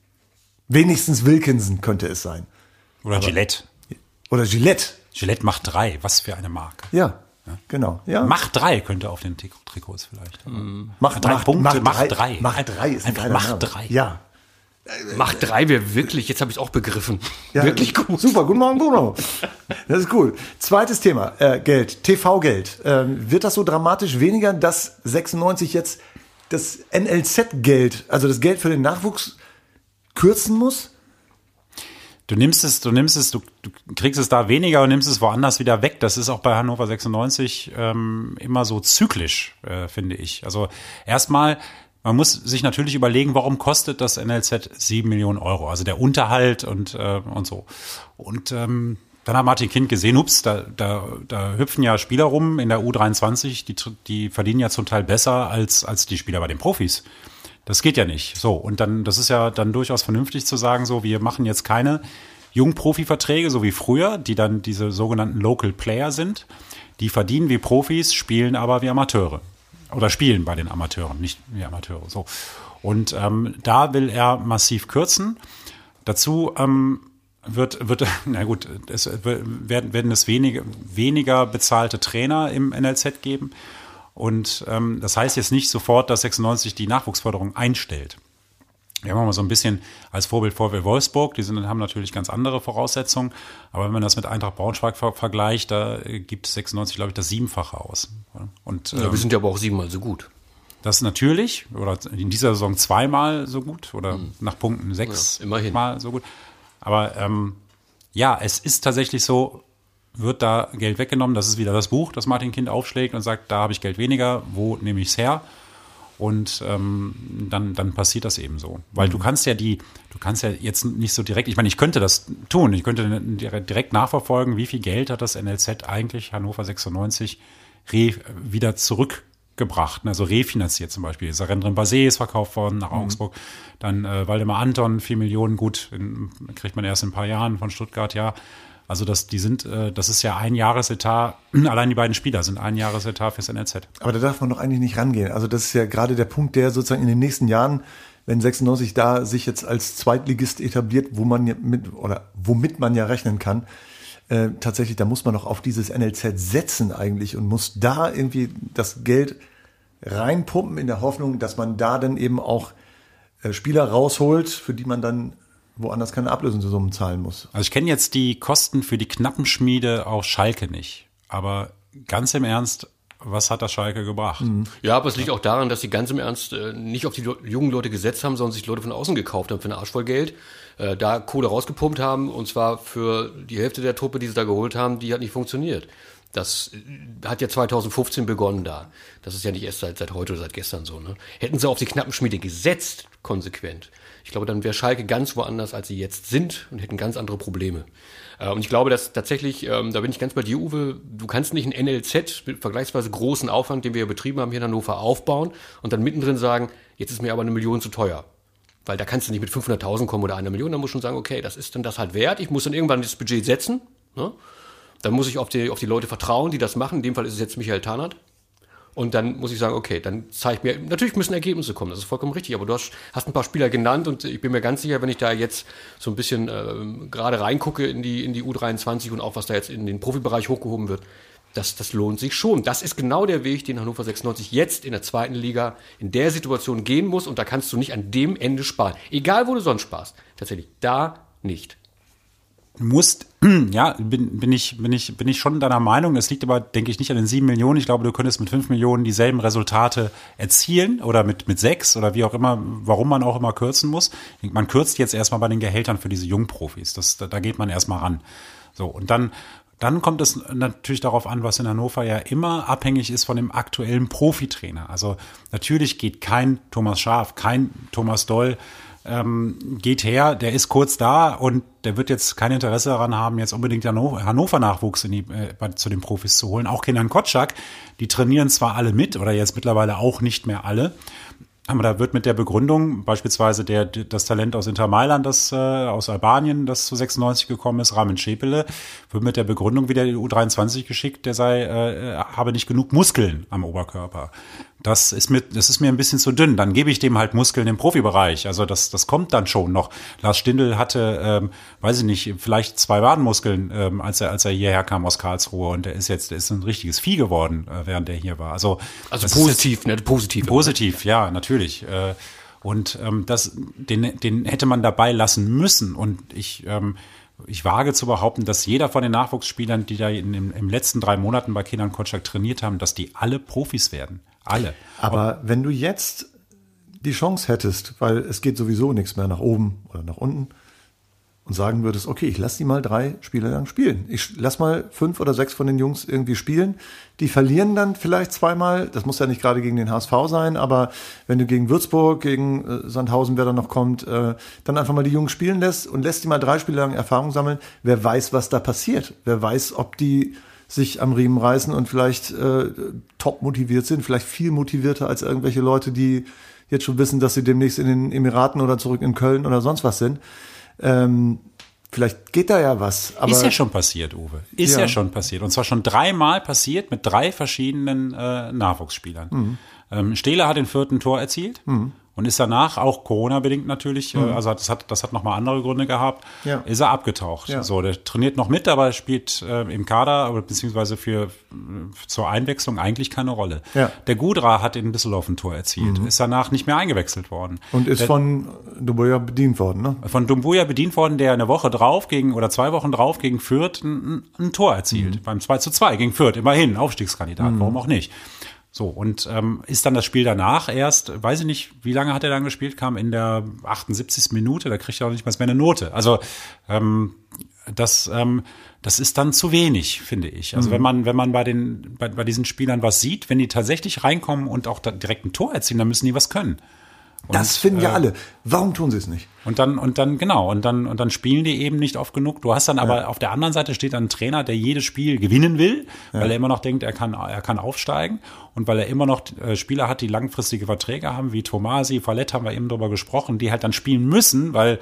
Wenigstens Wilkinson könnte es sein. Oder Aber, Gillette. Oder Gillette. Gillette macht drei. Was für eine Marke. Ja. Genau, ja. Mach drei könnte auf den Tri- Trikots vielleicht. Mach, drei Punkte, mach drei. drei. Mach drei ist ein Einfach geiler mach Name. drei. Ja. Mach drei wäre wirklich, jetzt habe ich es auch begriffen. ja. wirklich gut. Super, guten Morgen, Bruno. Das ist cool. Zweites Thema, äh, Geld, TV-Geld. Ähm, wird das so dramatisch weniger, dass 96 jetzt das NLZ-Geld, also das Geld für den Nachwuchs, kürzen muss? Du nimmst es, du nimmst es, du, du kriegst es da weniger und nimmst es woanders wieder weg. Das ist auch bei Hannover 96 ähm, immer so zyklisch, äh, finde ich. Also erstmal, man muss sich natürlich überlegen, warum kostet das NLZ 7 Millionen Euro? Also der Unterhalt und, äh, und so. Und ähm, dann hat Martin Kind gesehen, ups, da, da, da hüpfen ja Spieler rum in der U23, die, die verdienen ja zum Teil besser als, als die Spieler bei den Profis. Das geht ja nicht. So, und dann, das ist ja dann durchaus vernünftig zu sagen, so, wir machen jetzt keine Jungprofi-Verträge, so wie früher, die dann diese sogenannten Local Player sind. Die verdienen wie Profis, spielen aber wie Amateure. Oder spielen bei den Amateuren, nicht wie Amateure. So. Und ähm, da will er massiv kürzen. Dazu ähm, wird, wird, na gut, es werden, werden es wenige, weniger bezahlte Trainer im NLZ geben. Und ähm, das heißt jetzt nicht sofort, dass 96 die Nachwuchsförderung einstellt. Wir haben mal so ein bisschen als Vorbild VW Wolfsburg, die sind, haben natürlich ganz andere Voraussetzungen, aber wenn man das mit Eintracht Braunschweig ver vergleicht, da äh, gibt 96, glaube ich, das Siebenfache aus. Und Ja, ähm, wir sind ja aber auch siebenmal so gut. das natürlich, oder in dieser Saison zweimal so gut, oder nach Punkten sechs Ja, immerhin. So gut. Aber ähm, ja, es ist tatsächlich so, wird da Geld weggenommen. Das ist wieder das Buch, das Martin Kind aufschlägt und sagt, da habe ich Geld weniger, wo nehme ich es her? Und ähm, dann, dann passiert das eben so. Weil du kannst ja die, du kannst ja jetzt nicht so direkt, ich meine, ich könnte das tun, ich könnte direkt nachverfolgen, wie viel Geld hat das NLZ eigentlich Hannover 96 re, wieder zurückgebracht, also refinanziert zum Beispiel. Sarendrin Basé ist verkauft worden nach Augsburg, dann äh, Waldemar Anton, 4 Millionen, gut, in, kriegt man erst in ein paar Jahren von Stuttgart, ja. Also das, die sind, äh, das ist ja ein Jahresetat, allein die beiden Spieler sind ein Jahresetat fürs NLZ. Aber da darf man doch eigentlich nicht rangehen. Also das ist ja gerade der Punkt, der sozusagen in den nächsten Jahren, wenn 96 da sich jetzt als Zweitligist etabliert, wo man mit oder womit man ja rechnen kann, äh, tatsächlich, da muss man doch auf dieses NLZ setzen eigentlich und muss da irgendwie das Geld reinpumpen in der Hoffnung, dass man da dann eben auch äh, Spieler rausholt, für die man dann woanders keine Ablösesummen zahlen muss. Also ich kenne jetzt die Kosten für die Knappenschmiede auf Schalke nicht. Aber ganz im Ernst, was hat das Schalke gebracht? Ja, aber es liegt auch daran, dass sie ganz im Ernst äh, nicht auf die jungen Leute gesetzt haben, sondern sich Leute von außen gekauft haben für eine Arsch voll Geld, äh, da Kohle rausgepumpt haben und zwar für die Hälfte der Truppe, die sie da geholt haben, die hat nicht funktioniert. Das äh, hat ja 2015 begonnen da. Das ist ja nicht erst seit, seit heute oder seit gestern so. Ne? Hätten sie auf die Knappenschmiede gesetzt, konsequent, ich glaube, dann wäre Schalke ganz woanders, als sie jetzt sind und hätten ganz andere Probleme. Äh, Und ich glaube, dass tatsächlich, ähm, da bin ich ganz bei dir, Uwe, du kannst nicht ein NLZ mit vergleichsweise großen Aufwand, den wir ja betrieben haben hier in Hannover, aufbauen und dann mittendrin sagen, jetzt ist mir aber eine Million zu teuer. Weil da kannst du nicht mit 500.000 kommen oder einer Million, da musst du schon sagen, okay, das ist dann das halt wert. Ich muss dann irgendwann das Budget setzen. Ne? Dann muss ich auf die, auf die Leute vertrauen, die das machen. In dem Fall ist es jetzt Michael Tarnert. Und dann muss ich sagen, okay, dann zeig mir, natürlich müssen Ergebnisse kommen, das ist vollkommen richtig, aber du hast, hast ein paar Spieler genannt und ich bin mir ganz sicher, wenn ich da jetzt so ein bisschen ähm, gerade reingucke in die, in die U23 und auch was da jetzt in den Profibereich hochgehoben wird, das, das lohnt sich schon. Das ist genau der Weg, den Hannover 96 jetzt in der zweiten Liga in der Situation gehen muss und da kannst du nicht an dem Ende sparen. Egal, wo du sonst sparst. Tatsächlich, da nicht. Musst, ja, bin, bin, ich, bin, ich, bin ich schon deiner Meinung. Es liegt aber, denke ich, nicht an den sieben Millionen. Ich glaube, du könntest mit fünf Millionen dieselben Resultate erzielen oder mit, mit sechs oder wie auch immer, warum man auch immer kürzen muss. Man kürzt jetzt erstmal bei den Gehältern für diese Jungprofis. Das, da, da geht man erstmal ran. So, und dann, dann kommt es natürlich darauf an, was in Hannover ja immer abhängig ist von dem aktuellen Profitrainer. Also natürlich geht kein Thomas Schaf, kein Thomas Doll ähm, geht her, der ist kurz da und der wird jetzt kein Interesse daran haben, jetzt unbedingt Hannover-Nachwuchs äh, zu den Profis zu holen. Auch Kenan Kotschak, die trainieren zwar alle mit oder jetzt mittlerweile auch nicht mehr alle, aber da wird mit der Begründung, beispielsweise der, das Talent aus Inter Mailand, das äh, aus Albanien, das zu 96 gekommen ist, Ramin Schepele, wird mit der Begründung wieder in die U23 geschickt, der sei, äh, habe nicht genug Muskeln am Oberkörper. Das ist mir, das ist mir ein bisschen zu dünn. Dann gebe ich dem halt Muskeln im Profibereich. Also das, das kommt dann schon noch. Lars Stindl hatte, ähm, weiß ich nicht, vielleicht zwei Wadenmuskeln, ähm, als er, als er hierher kam aus Karlsruhe. Und er ist jetzt, der ist ein richtiges Vieh geworden, äh, während er hier war. Also, Also positiv, ne? Positiv. Positiv, ja, natürlich. Äh, Und ähm, das, den, den hätte man dabei lassen müssen. Und ich, ähm, ich wage zu behaupten, dass jeder von den Nachwuchsspielern, die da in, in, im letzten drei Monaten bei Kindern Kotschak trainiert haben, dass die alle Profis werden. Alle. Aber wenn du jetzt die Chance hättest, weil es geht sowieso nichts mehr nach oben oder nach unten, und sagen würdest, okay, ich lass die mal drei Spiele lang spielen. Ich lass mal fünf oder sechs von den Jungs irgendwie spielen. Die verlieren dann vielleicht zweimal. Das muss ja nicht gerade gegen den HSV sein, aber wenn du gegen Würzburg, gegen äh, Sandhausen, wer da noch kommt, äh, dann einfach mal die Jungs spielen lässt und lässt die mal drei Spiele lang Erfahrung sammeln. Wer weiß, was da passiert? Wer weiß, ob die sich am Riemen reißen und vielleicht äh, top motiviert sind, vielleicht viel motivierter als irgendwelche Leute, die jetzt schon wissen, dass sie demnächst in den Emiraten oder zurück in Köln oder sonst was sind. Ähm, vielleicht geht da ja was. Aber ist ja schon passiert, Uwe. Ist ja. Ja. schon passiert. Und zwar schon dreimal passiert mit drei verschiedenen äh, Nachwuchsspielern. Mhm. Ähm, Stehler hat den vierten Tor erzielt. Und ist danach auch Corona-bedingt natürlich, äh, also das hat, das hat nochmal andere Gründe gehabt, Mhm. Ja. ist er abgetaucht. Ja. So, der trainiert noch mit, aber spielt äh, im Kader oder beziehungsweise für, zur Einwechslung eigentlich keine Rolle. Ja. Mhm. Der Gudra hat in Düsseldorf ein Tor erzielt, ist danach nicht mehr eingewechselt worden. und ist der, von Dubois bedient worden, ne? von Dumbuya bedient worden, der eine Woche drauf gegen oder zwei Wochen drauf gegen Fürth ein, ein Tor erzielt. Beim 2 zu 2 gegen Fürth, immerhin, Aufstiegskandidat, warum auch nicht. So, und ähm, ist dann das Spiel danach erst, weiß ich nicht, wie lange hat er dann gespielt, kam in der 78. Minute, da kriegt er auch nicht mal mehr eine Note. Also ähm, das, ähm, das ist dann zu wenig, finde ich. Also wenn man, wenn man bei den, bei, bei diesen Spielern was sieht, wenn die tatsächlich reinkommen und auch direkt ein Tor erzielen, dann müssen die was können. Das finden ja alle. Warum tun sie es nicht? Und dann, und dann, genau, und dann, und dann spielen die eben nicht oft genug. Du hast dann aber auf der anderen Seite steht dann ein Trainer, der jedes Spiel gewinnen will, weil er immer noch denkt, er kann, er kann aufsteigen und weil er immer noch äh, Spieler hat, die langfristige Verträge haben, wie Tomasi, Fallett haben wir eben drüber gesprochen, die halt dann spielen müssen, weil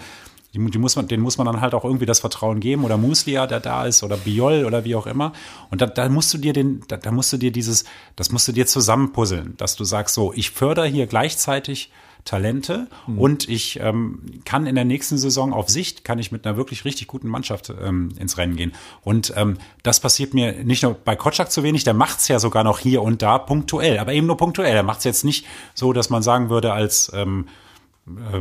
die, die muss man, denen muss man dann halt auch irgendwie das Vertrauen geben oder Muslia, der da ist oder Biol oder wie auch immer. Und da, da musst du dir den, da, da musst du dir dieses, das musst du dir zusammenpuzzeln, dass du sagst so, ich fördere hier gleichzeitig Talente und ich ähm, kann in der nächsten Saison auf Sicht, kann ich mit einer wirklich richtig guten Mannschaft ähm, ins Rennen gehen. Und ähm, das passiert mir nicht nur bei Kotschak zu wenig, der macht's ja sogar noch hier und da punktuell, aber eben nur punktuell. Er macht's jetzt nicht so, dass man sagen würde, als ähm, äh,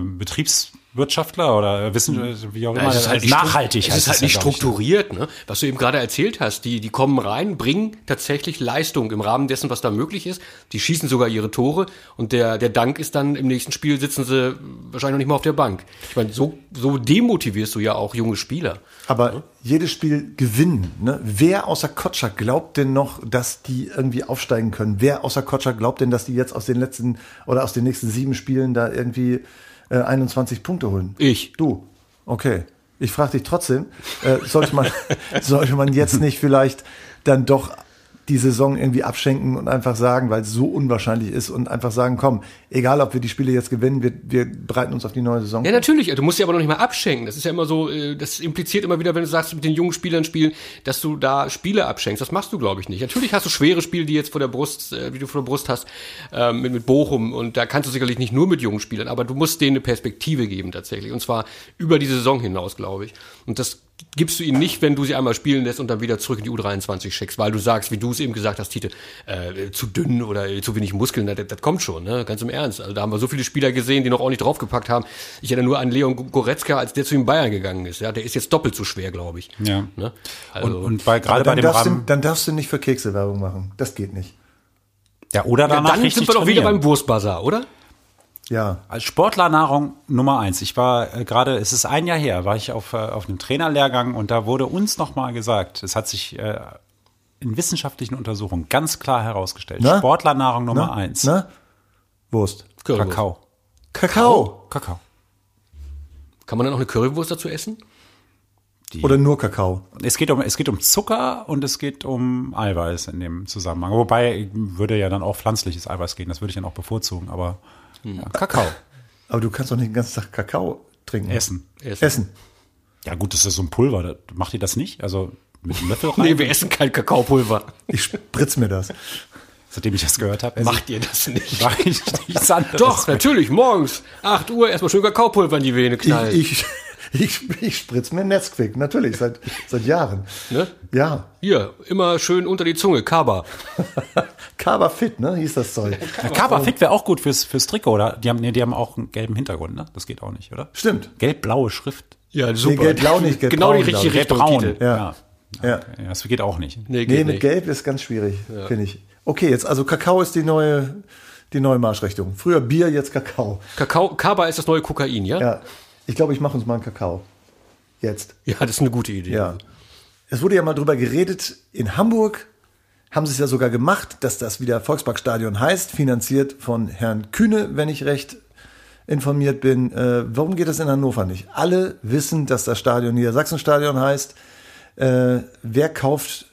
Betriebswirtschaftler oder Wissen, wie auch immer, es ist halt nicht nachhaltig. Es heißt ist halt nicht strukturiert, ne? Was du eben gerade erzählt hast. Die, die kommen rein, bringen tatsächlich Leistung im Rahmen dessen, was da möglich ist. Die schießen sogar ihre Tore und der, der Dank ist dann im nächsten Spiel sitzen sie wahrscheinlich noch nicht mal auf der Bank. Ich meine, so, so demotivierst du ja auch junge Spieler. Aber jedes Spiel gewinnen. Ne? Wer außer Kotschak glaubt denn noch, dass die irgendwie aufsteigen können? Wer außer Kotschak glaubt denn, dass die jetzt aus den letzten oder aus den nächsten sieben Spielen da irgendwie äh, 21 Punkte holen? Ich. Du. Okay. Ich frage dich trotzdem, äh, sollte, man, sollte man jetzt nicht vielleicht dann doch die Saison irgendwie abschenken und einfach sagen, weil es so unwahrscheinlich ist und einfach sagen, komm, egal ob wir die Spiele jetzt gewinnen, wir, wir bereiten uns auf die neue Saison. Ja, natürlich. Du musst sie aber noch nicht mal abschenken. Das ist ja immer so, äh, das impliziert immer wieder, wenn du sagst, mit den jungen Spielern spielen, dass du da Spiele abschenkst. Das machst du, glaube ich, nicht. Natürlich hast du schwere Spiele, die jetzt vor der Brust, äh, die du vor der Brust hast, äh, mit, mit Bochum. Und da kannst du sicherlich nicht nur mit jungen Spielern, aber du musst denen eine Perspektive geben tatsächlich. Und zwar über die Saison hinaus, glaube ich. Und das gibst du ihnen nicht, wenn du sie einmal spielen lässt und dann wieder zurück in die U23 schickst, weil du sagst, wie du es eben gesagt hast, Tite, äh, zu dünn oder zu wenig Muskeln, das, das kommt schon, ne? ganz im Ernst. Also da haben wir so viele Spieler gesehen, die noch ordentlich draufgepackt haben. Ich erinnere nur an Leon Goretzka, als der zu den Bayern gegangen ist. Ja, der ist jetzt doppelt so schwer, glaube ich. Ja. Ne? Also, Und, und bei, gerade bei dann, dem darfst du, dann darfst du nicht für Kekse Werbung machen. Das geht nicht. ja, oder ja, danach dann sind wir doch wieder beim Wurstbazar, oder? Ja. Als Sportlernahrung Nummer eins. Ich war äh, gerade, es ist ein Jahr her, war ich auf, äh, auf einem Trainerlehrgang und da wurde uns nochmal gesagt, es hat sich äh, in wissenschaftlichen Untersuchungen ganz klar herausgestellt. Na? Sportlernahrung Nummer Ne? eins. Ne? Wurst. Currywurst. Kakao. Kakao. Kakao. Kann man dann auch eine Currywurst dazu essen? Oder nur Kakao. Es geht um, es geht um Zucker und es geht um Eiweiß in dem Zusammenhang. Wobei würde ja dann auch pflanzliches Eiweiß gehen, das würde ich dann auch bevorzugen, aber Hm. ja, Kakao. Aber du kannst doch nicht den ganzen Tag Kakao trinken. Essen. Essen. Ja gut, das ist so ein Pulver. Macht ihr das nicht? Also mit einem Löffel rein? Nee, wir essen kein Kakaopulver. Ich spritz mir das. seitdem ich das gehört habe. Macht ihr das nicht? Mach ich nichts anderes. Doch, natürlich, morgens, 8 Uhr, erstmal schön Kakaopulver in die Vene knallen. Ich, ich, ich, ich spritz mir Nesquik, natürlich, seit, seit Jahren. Ne? Ja. Hier, immer schön unter die Zunge, Kaba. Kaba Fit, ne, hieß das Zeug. Kaba Fit wäre auch gut fürs, fürs Trikot, oder? Die haben, nee, die haben auch einen gelben Hintergrund, ne? Das geht auch nicht, oder? Stimmt. Gelb-blaue Schrift. Ja, Nee, gelb-blau nicht, Genau die richtige Richtung. Titel. Ja. Ja. Ja. Das geht auch nicht. Nee, Nee, mit nicht. Gelb ist ganz schwierig, finde ich. Okay, jetzt, also Kakao ist die neue, die neue Marschrichtung. Früher Bier, jetzt Kakao. Kakao, Kaba ist das neue Kokain, ja? Ja. Ich glaube, ich mache uns mal einen Kakao. Jetzt. Ja, das ist eine gute Idee. Ja. Es wurde ja mal drüber geredet, in Hamburg haben sie es ja sogar gemacht, dass das wieder Volksparkstadion heißt, finanziert von Herrn Kühne, wenn ich recht informiert bin. Äh, warum geht das in Hannover nicht? Alle wissen, dass das Stadion Niedersachsenstadion heißt. Äh, wer kauft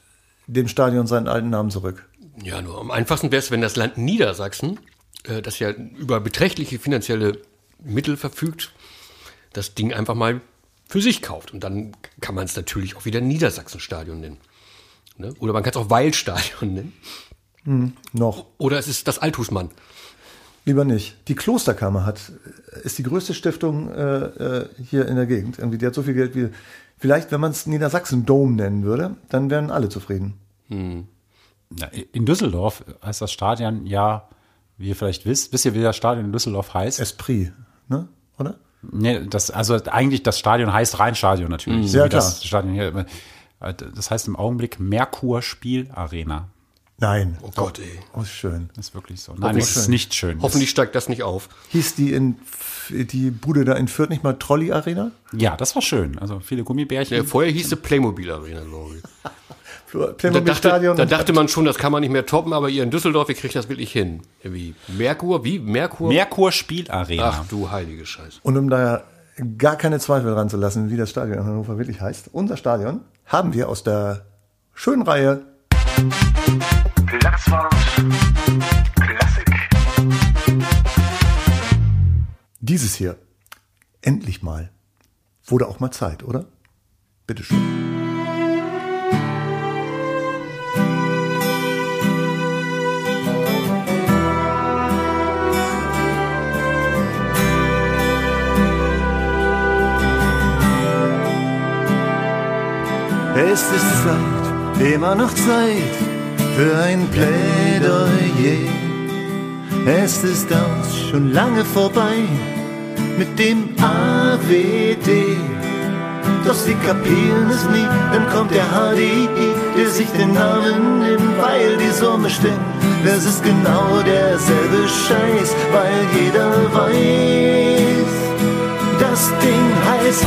dem Stadion seinen alten Namen zurück? Ja, nur am einfachsten wäre es, wenn das Land Niedersachsen, äh, das ja über beträchtliche finanzielle Mittel verfügt, das Ding einfach mal für sich kauft. Und dann kann man es natürlich auch wieder Niedersachsenstadion nennen. Ne? Oder man kann es auch Weilstadion nennen. Noch. Oder es ist das Althusmann. Lieber nicht. Die Klosterkammer hat, ist die größte Stiftung äh, äh, hier in der Gegend. Irgendwie, die hat so viel Geld wie. Vielleicht, wenn man es Niedersachsen Dome nennen würde, dann wären alle zufrieden. Na, In Düsseldorf heißt das Stadion ja, wie ihr vielleicht wisst, wisst ihr, wie das Stadion in Düsseldorf heißt? Esprit, ne? Oder? Nee, das, also eigentlich das Stadion heißt Rheinstadion natürlich. so Ja, wie das klar. Stadion hier. Das heißt im Augenblick Merkur Spielarena. Nein. Oh Gott, ey. Oh, ist schön. Das ist wirklich so. Nein, es ist nicht schön. Hoffentlich steigt das nicht auf. Hieß die in die Bude da in Fürth nicht mal Trolley Arena? Das, ja, das war schön. Also viele Gummibärchen. Ja, vorher hieß sie Playmobil Arena, glaube ich. Da dachte, Stadion. da dachte man schon, das kann man nicht mehr toppen, aber ihr in Düsseldorf, ihr kriegt das wirklich hin. Wie Merkur? Wie? Merkur? Merkur Spielarena. Ach du heilige Scheiße. Und um da gar keine Zweifel dran zu lassen, wie das Stadion in Hannover wirklich heißt, unser Stadion haben wir aus der schönen Reihe Platzwart Klassik. dieses hier. Endlich mal. Wurde auch mal Zeit, oder? Bitteschön. Es ist Zeit, immer noch Zeit für ein Plädoyer. Es ist auch schon lange vorbei mit dem AWD. Doch sie kapieren es nie, dann kommt der HDI, der sich den Namen nimmt, weil die Summe stimmt. Das ist genau derselbe Scheiß, weil jeder weiß, das Ding heißt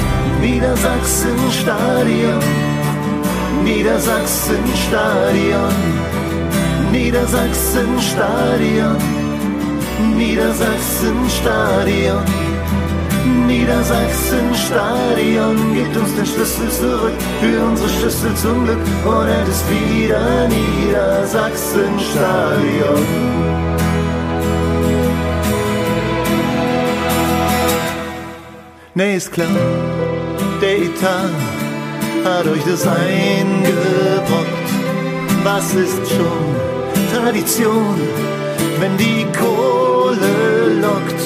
Niedersachsen-Stadion. Niedersachsen-Stadion. Niedersachsen-Stadion. Niedersachsen-Stadion. Niedersachsen-Stadion gibt uns den Schlüssel zurück für unsere Schlüssel zum Glück und es ist wieder Niedersachsen-Stadion. Nee, ist klar, der Etat euch das eingebrockt. Was ist schon Tradition, wenn die Kohle lockt?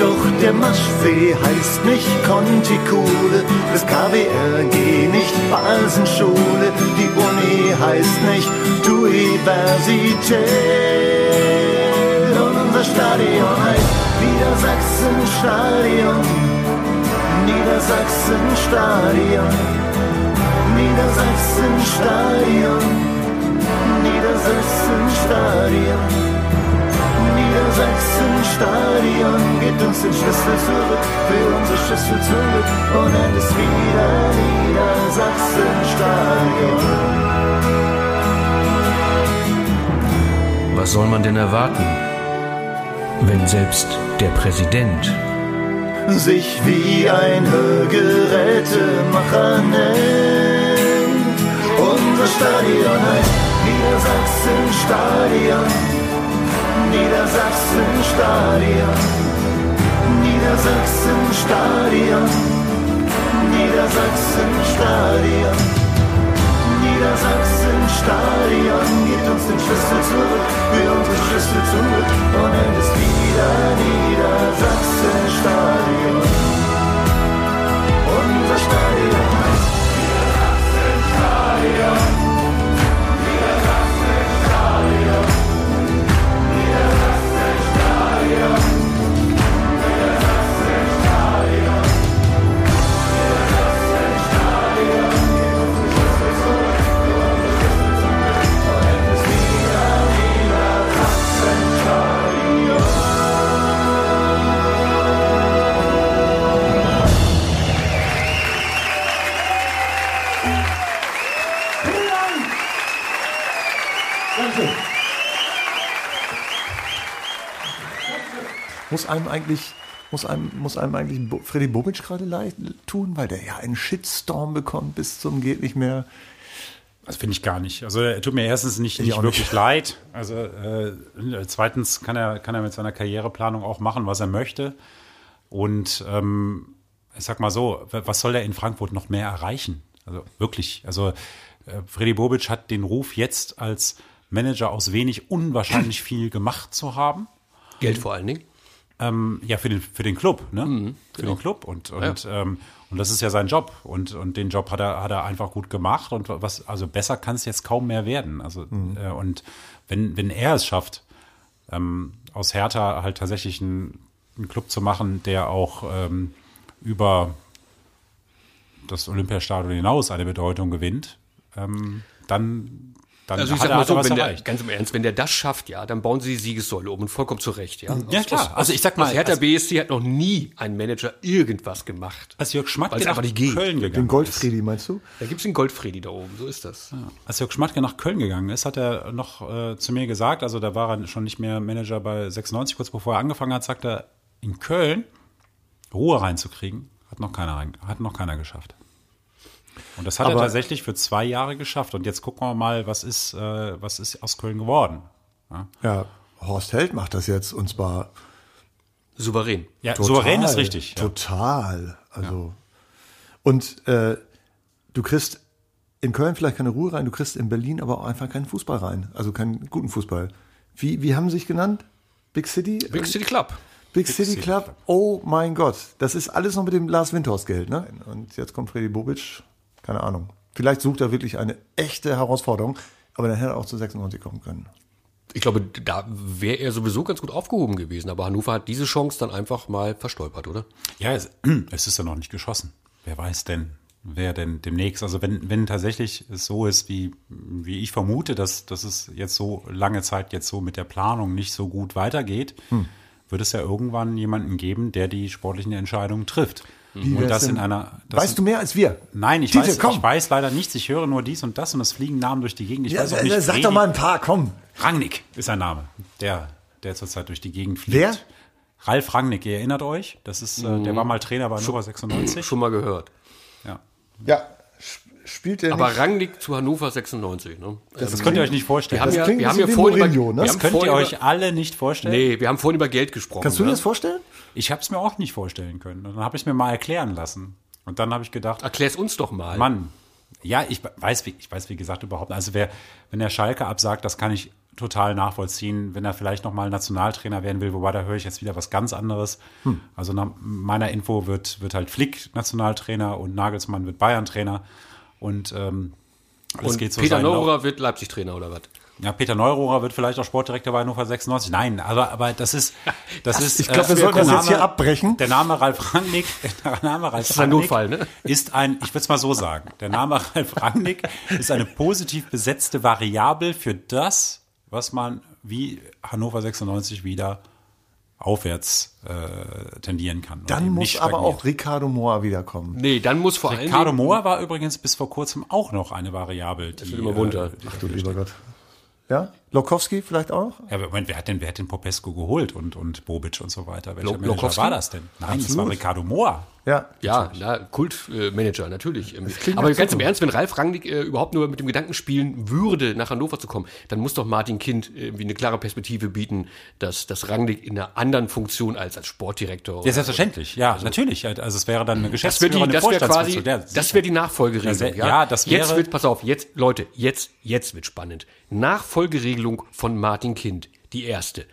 Doch der Maschsee heißt nicht Conticule, das KWRG nicht Basenschule, die Uni heißt nicht Universität. Und unser Stadion heißt Niedersachsen-Stadion, Niedersachsen-Stadion, Niedersachsen-Stadion, Niedersachsen-Stadion. Niedersachsen-Stadion gibt uns den Schlüssel zurück für unsere Schlüssel zurück und es ist wieder Niedersachsen-Stadion. Was soll man denn erwarten, wenn selbst der Präsident Sich wie ein Hörgerätemacher nennt unser Stadion heißt Niedersachsen Stadion. Niedersachsen Stadion. Niedersachsen Stadion. Niedersachsen Stadion. Niedersachsen Stadion. Gibt uns den Schlüssel zurück, wir unsere Schlüssel zurück und nennt es wieder Niedersachsen Stadion. Unser Stadion heißt Yeah. Muss einem eigentlich, muss einem, muss einem eigentlich Bo- Freddy Bobic gerade leid tun, weil der ja einen Shitstorm bekommt bis zum geht nicht mehr. Das finde ich gar nicht. Also er tut mir erstens nicht, Ich nicht wirklich nicht. leid. Also äh, zweitens kann er, kann er mit seiner Karriereplanung auch machen, was er möchte. Und ähm, ich sag mal so, was soll er in Frankfurt noch mehr erreichen? Also wirklich. Also äh, Freddy Bobic hat den Ruf jetzt als Manager aus wenig unwahrscheinlich viel gemacht zu haben. Geld vor allen Dingen. Ähm, ja, für den, für den Club, ne? Mhm, für genau. den Club. Und, und, ähm, und das ist ja sein Job. Und, und den Job hat er, hat er einfach gut gemacht. Und was, also besser kann es jetzt kaum mehr werden. Also, Mhm. äh, und wenn, wenn er es schafft, ähm, aus Hertha halt tatsächlich einen, einen Club zu machen, der auch ähm, über das Olympiastadion hinaus eine Bedeutung gewinnt, ähm, dann, dann Also ich hat sag mal er so, wenn der, ganz im Ernst, wenn der das schafft, ja, dann bauen sie die Siegessäule um und vollkommen zu Recht, ja. Ja, Aus- klar. Aus, Also ich sag mal, Hertha als- BSC hat noch nie ein Manager irgendwas gemacht. Als Jörg Schmatke nach. Köln gegangen Den ist. Goldfredi, meinst du? Da gibt's den Goldfredi da oben, so ist das. Als Jörg Schmatke nach Köln gegangen ist, hat er noch äh, zu mir gesagt, also da war er schon nicht mehr Manager bei 96, kurz bevor er angefangen hat, sagt er, in Köln Ruhe reinzukriegen, hat noch keiner, rein, hat noch keiner geschafft. Und das hat er Aber- tatsächlich für zwei Jahre geschafft. Und jetzt gucken wir mal, was ist, äh, was ist aus Köln geworden. Ja, Ja, Horst Held macht das jetzt und zwar Souverän. ja total, souverän ist richtig. Ja. Total. Also und äh, du kriegst in Köln vielleicht keine Ruhe rein, du kriegst in Berlin aber auch einfach keinen Fußball rein, also keinen guten Fußball. Wie wie haben sie sich genannt? Big City? Big City Club. Big City City Club. Oh mein Gott, das ist alles noch mit dem Lars Windhorst Geld, ne? Und jetzt kommt Freddy Bobic, keine Ahnung. Vielleicht sucht er wirklich eine echte Herausforderung, aber dann hätte er auch zu 96 kommen können. Ich glaube, da wäre er sowieso ganz gut aufgehoben gewesen. Aber Hannover hat diese Chance dann einfach mal verstolpert, oder? Ja, es, es ist ja noch nicht geschossen. Wer weiß denn, wer denn demnächst, also wenn, wenn tatsächlich es so ist, wie, wie ich vermute, dass, dass es jetzt so lange Zeit jetzt so mit der Planung nicht so gut weitergeht, wird es ja irgendwann jemanden geben, der die sportlichen Entscheidungen trifft. Und wär's das denn? in einer. Das weißt du mehr als wir? Nein, ich Tite, weiß, komm. ich weiß leider nichts. Ich höre nur dies und das und es fliegen Namen durch die Gegend. Ich Ja, weiß auch nicht. sag Fredi- doch mal ein paar, komm. Rangnick ist ein Name, der, der zurzeit durch die Gegend fliegt. Wer? Ralf Rangnick, ihr erinnert euch? Das ist, äh, der war mal Trainer bei Hannover 96. Schon mal gehört. Ja. Ja, sp- spielt er Aber nicht? Rangnick zu Hannover 96, ne? Das könnt ihr euch nicht vorstellen. Wir haben Das ja, klingt wir haben ja wie über, ne? das haben könnt ihr vorhin euch über, alle nicht vorstellen. Nee, wir haben vorhin über Geld gesprochen. Kannst du dir ne? das vorstellen? Ich habe es mir auch nicht vorstellen können. Und dann habe ich mir mal erklären lassen. Und dann habe ich gedacht, Erklär's uns doch mal. Mann, ja, ich weiß, wie, ich weiß, wie gesagt, überhaupt. Also wer, wenn der Schalke absagt, das kann ich total nachvollziehen. Wenn er vielleicht noch mal Nationaltrainer werden will, wobei da höre ich jetzt wieder was ganz anderes. Hm. Also nach meiner Info wird, wird halt Flick Nationaltrainer und Nagelsmann wird Bayern-Trainer. Und ähm, Und geht so Peter. Neururer wird Leipzig-Trainer oder was? Ja, Peter Neururer wird vielleicht auch Sportdirektor bei Hannover 96. Nein, aber, aber das ist, das, ist. ich glaub, wir äh, sollten das der jetzt hier abbrechen. Der Name Ralf Rangnick, der Name Ralf ist ein Rangnick Notfall, ne? ist ein, ich würde es mal so sagen, der Name Ralf Rangnick ist eine positiv besetzte Variable für das, was man wie Hannover 96 wieder aufwärts äh, tendieren kann. Dann muss nicht aber auch Ricardo Moa wiederkommen. Nee, dann muss vor allen Ricardo Dingen... Mohr war übrigens bis vor kurzem auch noch eine Variable. Die, wird immer bunter. äh, Ach du lieber Gott. Ja? Lokowski vielleicht auch noch? Ja, aber Moment, wer hat denn, wer hat den Popesco geholt und, und Bobic und so weiter? Welcher Lo- Manager Lokowski? war das denn? Nein, das war Absolut. Ricardo Mohr. Ja. Ja, na, Kultmanager, natürlich. Aber ganz im. Ernst, wenn Ralf Rangnick äh, überhaupt nur mit dem Gedanken spielen würde, nach Hannover zu kommen, dann muss doch Martin Kind irgendwie eine klare Perspektive bieten, dass, dass Rangnick in einer anderen Funktion als als Sportdirektor. Ja, selbstverständlich. Ja, natürlich. Also es wäre dann eine das wäre Geschäftsführer, das wäre quasi, Vorstandsfunktion. Ja, das wäre die Nachfolgeregelung. Ja, Ja, ja, das jetzt wäre- wird, pass auf, jetzt, Leute, jetzt, jetzt wird spannend. Nachfolgeregelung von Martin Kind, die erste.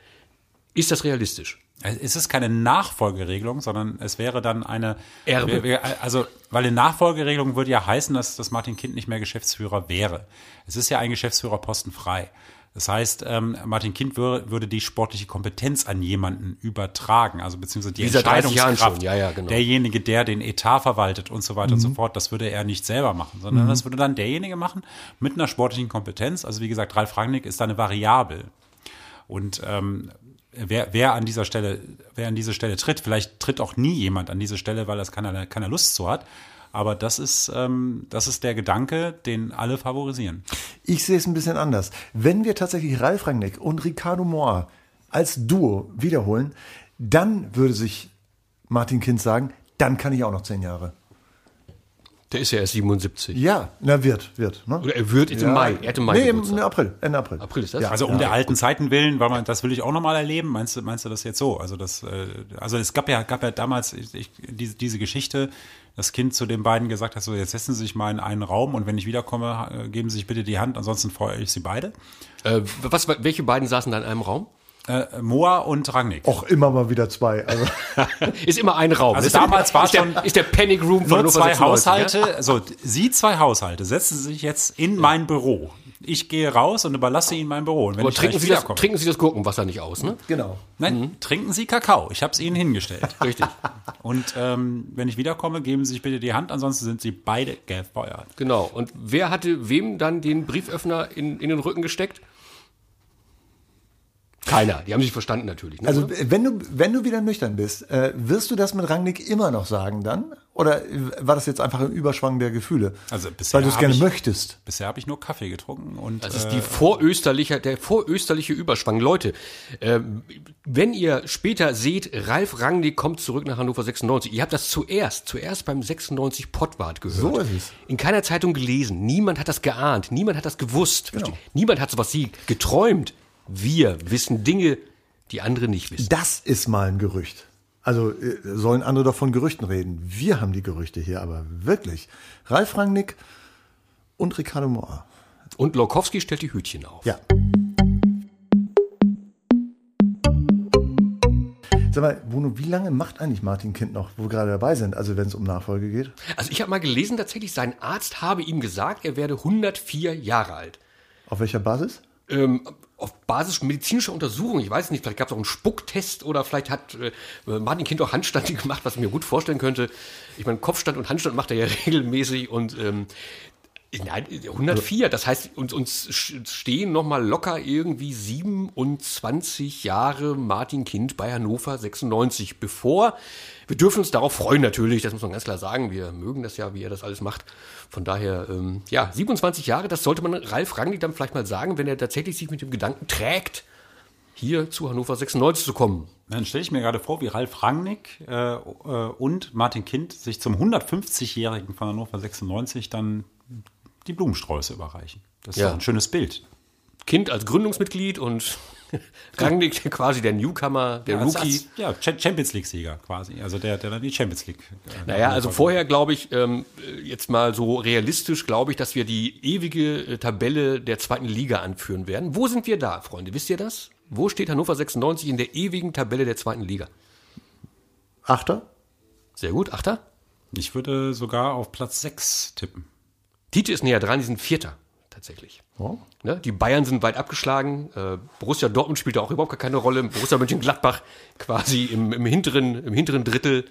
Ist das realistisch? Es ist keine Nachfolgeregelung, sondern es wäre dann eine Erbe. wir- Also, weil eine Nachfolgeregelung würde ja heißen, dass, dass Martin Kind nicht mehr Geschäftsführer wäre. Es ist ja ein Geschäftsführerposten frei. Das heißt, ähm, Martin Kind würde, würde die sportliche Kompetenz an jemanden übertragen, also beziehungsweise die Wie seit 30 Jahren Entscheidungskraft. Ja, ja, genau. Derjenige, der den Etat verwaltet und so weiter und so fort, das würde er nicht selber machen, sondern das würde dann derjenige machen mit einer sportlichen Kompetenz. Also wie gesagt, Ralf Rangnick ist da eine Variable. Und ähm, wer, wer an dieser Stelle, wer an diese Stelle tritt, vielleicht tritt auch nie jemand an diese Stelle, weil das keiner, keiner Lust zu hat. Aber das ist, ähm, das ist der Gedanke, den alle favorisieren. Ich sehe es ein bisschen anders. Wenn wir tatsächlich Ralf Rangnick und Ricardo Moa als Duo wiederholen, dann würde sich Martin Kind sagen, dann kann ich auch noch zehn Jahre. Der ist ja erst 77. Ja, na wird, wird. Ne? Oder er wird jetzt im Mai. Er hatte Mai Nee, im, Geburtstag. im April, Ende April. April ist das? Ja, also um der alten Zeiten willen, weil man, das will ich auch nochmal erleben. Meinst du, meinst du das jetzt so? Also das, äh, also es gab ja, gab ja damals ich, ich, diese, diese Geschichte, das Kind zu den beiden gesagt hat, so jetzt setzen Sie sich mal in einen Raum und wenn ich wiederkomme, äh, geben Sie sich bitte die Hand, ansonsten freue ich Sie beide. Äh, was, welche beiden saßen da in einem Raum? Äh, Moa und Rangnick. Auch immer mal wieder zwei. Also, Ist immer ein Raum. Also ist damals war ist der, schon ist der Panic Room von Nur Hannover zwei 96, Haushalte, also Sie zwei Haushalte setzen sich jetzt in mein Büro. Ich gehe raus und überlasse Ihnen mein Büro. Und wenn Aber ich trinken Sie, das, wiederkomme- trinken Sie das Gurkenwasser nicht aus, ne? genau. Nein, trinken Sie Kakao. Ich habe es Ihnen hingestellt. Richtig. Und ähm, wenn ich wiederkomme, geben Sie sich bitte die Hand, ansonsten sind Sie beide gefeuert. Genau. Und wer hatte wem dann den Brieföffner in, in den Rücken gesteckt? Keiner. Die haben sich verstanden natürlich. Ne? Also wenn du, wenn du wieder nüchtern bist, äh, wirst du das mit Rangnick immer noch sagen dann? Oder war das jetzt einfach ein Überschwang der Gefühle? Also bisher Weil du es gerne ich- möchtest. Bisher habe ich nur Kaffee getrunken und Das ist äh, die vorösterliche, der vorösterliche Überschwang. Leute, ähm, wenn ihr später seht, Ralf Rangnick kommt zurück nach Hannover 96, ihr habt das zuerst, zuerst beim 96 Pottwart gehört. So ist es. In keiner Zeitung gelesen. Niemand hat das geahnt. Niemand hat das gewusst. Genau. Niemand hat sowas sie geträumt. Wir wissen Dinge, die andere nicht wissen. Das ist mal ein Gerücht. Also äh, sollen andere doch von Gerüchten reden. Wir haben die Gerüchte hier, aber wirklich. Ralf Rangnick und Ricardo Moa. Und Lokowski stellt die Hütchen auf. Ja. Sag mal, Bruno, wie lange macht eigentlich Martin Kind noch, wo wir gerade dabei sind, also wenn es um Nachfolge geht? Also ich habe mal gelesen, tatsächlich, sein Arzt habe ihm gesagt, er werde 104 Jahre alt. Auf welcher Basis? ähm, auf Basis medizinischer Untersuchung, ich weiß nicht, vielleicht gab es auch einen Spucktest oder vielleicht hat äh, Martin Kind auch Handstande gemacht, was ich mir gut vorstellen könnte. Ich meine, Kopfstand und Handstand macht er ja regelmäßig und ähm, Nein, 104, das heißt, uns, uns stehen noch mal locker irgendwie 27 Jahre Martin Kind bei Hannover 96 bevor. Wir dürfen uns darauf freuen natürlich, das muss man ganz klar sagen. Wir mögen das ja, wie er das alles macht. Von daher, ähm, ja, 27 Jahre, das sollte man Ralf Rangnick dann vielleicht mal sagen, wenn er tatsächlich sich mit dem Gedanken trägt, hier zu Hannover 96 zu kommen. Dann stelle ich mir gerade vor, wie Ralf Rangnick äh, und Martin Kind sich zum 150-Jährigen von Hannover 96 dann die Blumensträuße überreichen. Das ist Ja. ein schönes Bild. Kind als Gründungsmitglied und Rangnick quasi der Newcomer, der Als- Rookie. als, ja, Cha- Champions League-Sieger quasi. Also der, der dann die Champions League. äh, Naja, also vorher glaube ich, ähm, jetzt mal so realistisch, glaube ich, dass wir die ewige äh, Tabelle der zweiten Liga anführen werden. Wo sind wir da, Freunde? Wisst ihr das? Wo steht Hannover 96 in der ewigen Tabelle der zweiten Liga? Achter? Sehr gut, Achter. Ich würde sogar auf Platz 6 tippen. Tite ist näher dran, die sind Vierter, tatsächlich. Oh. Ne? Die Bayern sind weit abgeschlagen. Äh, Borussia Dortmund spielt da auch überhaupt gar keine Rolle. Borussia Mönchengladbach quasi im, im, hinteren, im hinteren Drittel.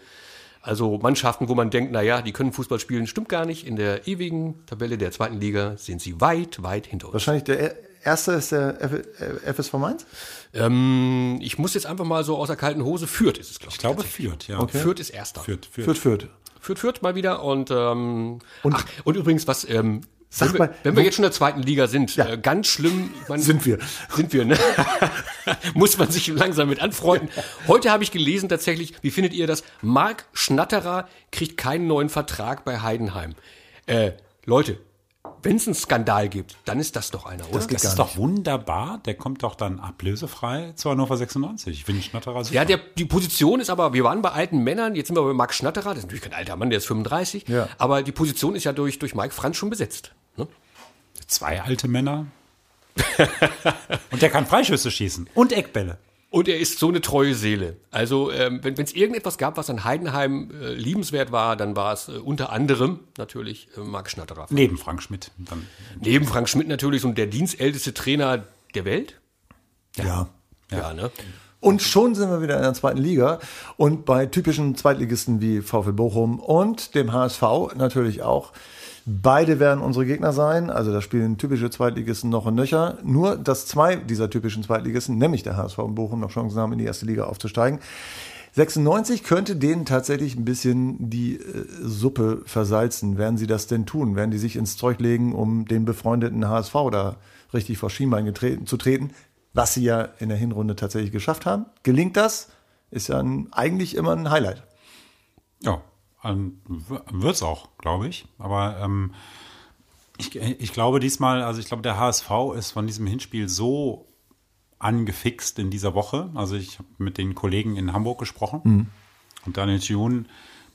Also Mannschaften, wo man denkt, na ja, die können Fußball spielen, stimmt gar nicht. In der ewigen Tabelle der zweiten Liga sind sie weit, weit hinter uns. Wahrscheinlich der e- erste ist der F äh, FSV Mainz? Ähm, ich muss jetzt einfach mal so aus der kalten Hose. Fürth ist es, glaube ich. Ich glaube. Fürth, ja. Okay. Fürth ist Erster. Fürth, Fürth. Fürth, Fürth. Fürth, Fürth mal wieder. Und, ähm, Und- ach, und übrigens, was, ähm, Sag wenn, wir, mal, wenn wir jetzt schon in der zweiten Liga sind, Ja. äh, ganz schlimm. Mein, Sind wir. Sind wir, ne? Muss man sich langsam mit anfreunden. Heute habe ich gelesen tatsächlich, wie findet ihr das? Marc Schnatterer kriegt keinen neuen Vertrag bei Heidenheim. Äh, Leute, wenn es einen Skandal gibt, dann ist das doch einer, oder? Das gar ist doch wunderbar. Der kommt doch dann ablösefrei zu Hannover 96. Ich finde Schnatterer super. Ja, der, die Position ist aber, wir waren bei alten Männern, jetzt sind wir bei Marc Schnatterer, das ist natürlich kein alter Mann, der ist 35, Ja. aber die Position ist ja durch, durch Mike Franz schon besetzt. Ne? Zwei alte Männer. Und der kann Freischüsse schießen. Und Eckbälle. Und er ist so eine treue Seele. Also, ähm, wenn es irgendetwas gab, was an Heidenheim äh, liebenswert war, dann war es äh, unter anderem natürlich äh, Marc Schnatterer. Neben Frank Schmidt. Dann, Neben Frank Schmidt natürlich so der dienstälteste Trainer der Welt. Ja. Ja, ne? Und schon sind wir wieder in der zweiten Liga und bei typischen Zweitligisten wie VfL Bochum und dem HSV natürlich auch. Beide werden unsere Gegner sein, also da spielen typische Zweitligisten noch und nöcher. Nur, dass zwei dieser typischen Zweitligisten, nämlich der HSV und Bochum, noch Chancen haben, in die erste Liga aufzusteigen. 96 könnte denen tatsächlich ein bisschen die äh, Suppe versalzen. Werden sie das denn tun? Werden die sich ins Zeug legen, um den befreundeten HSV da richtig vor Schienbein zu treten? Was sie ja in der Hinrunde tatsächlich geschafft haben. Gelingt das? ist ja ein, eigentlich immer ein Highlight. Ja, ähm, wird's auch, glaube ich. Aber ähm, ich, ich glaube diesmal, also ich glaube, der HSV ist von diesem Hinspiel so angefixt in dieser Woche. Also ich habe mit den Kollegen in Hamburg gesprochen und Daniel Thune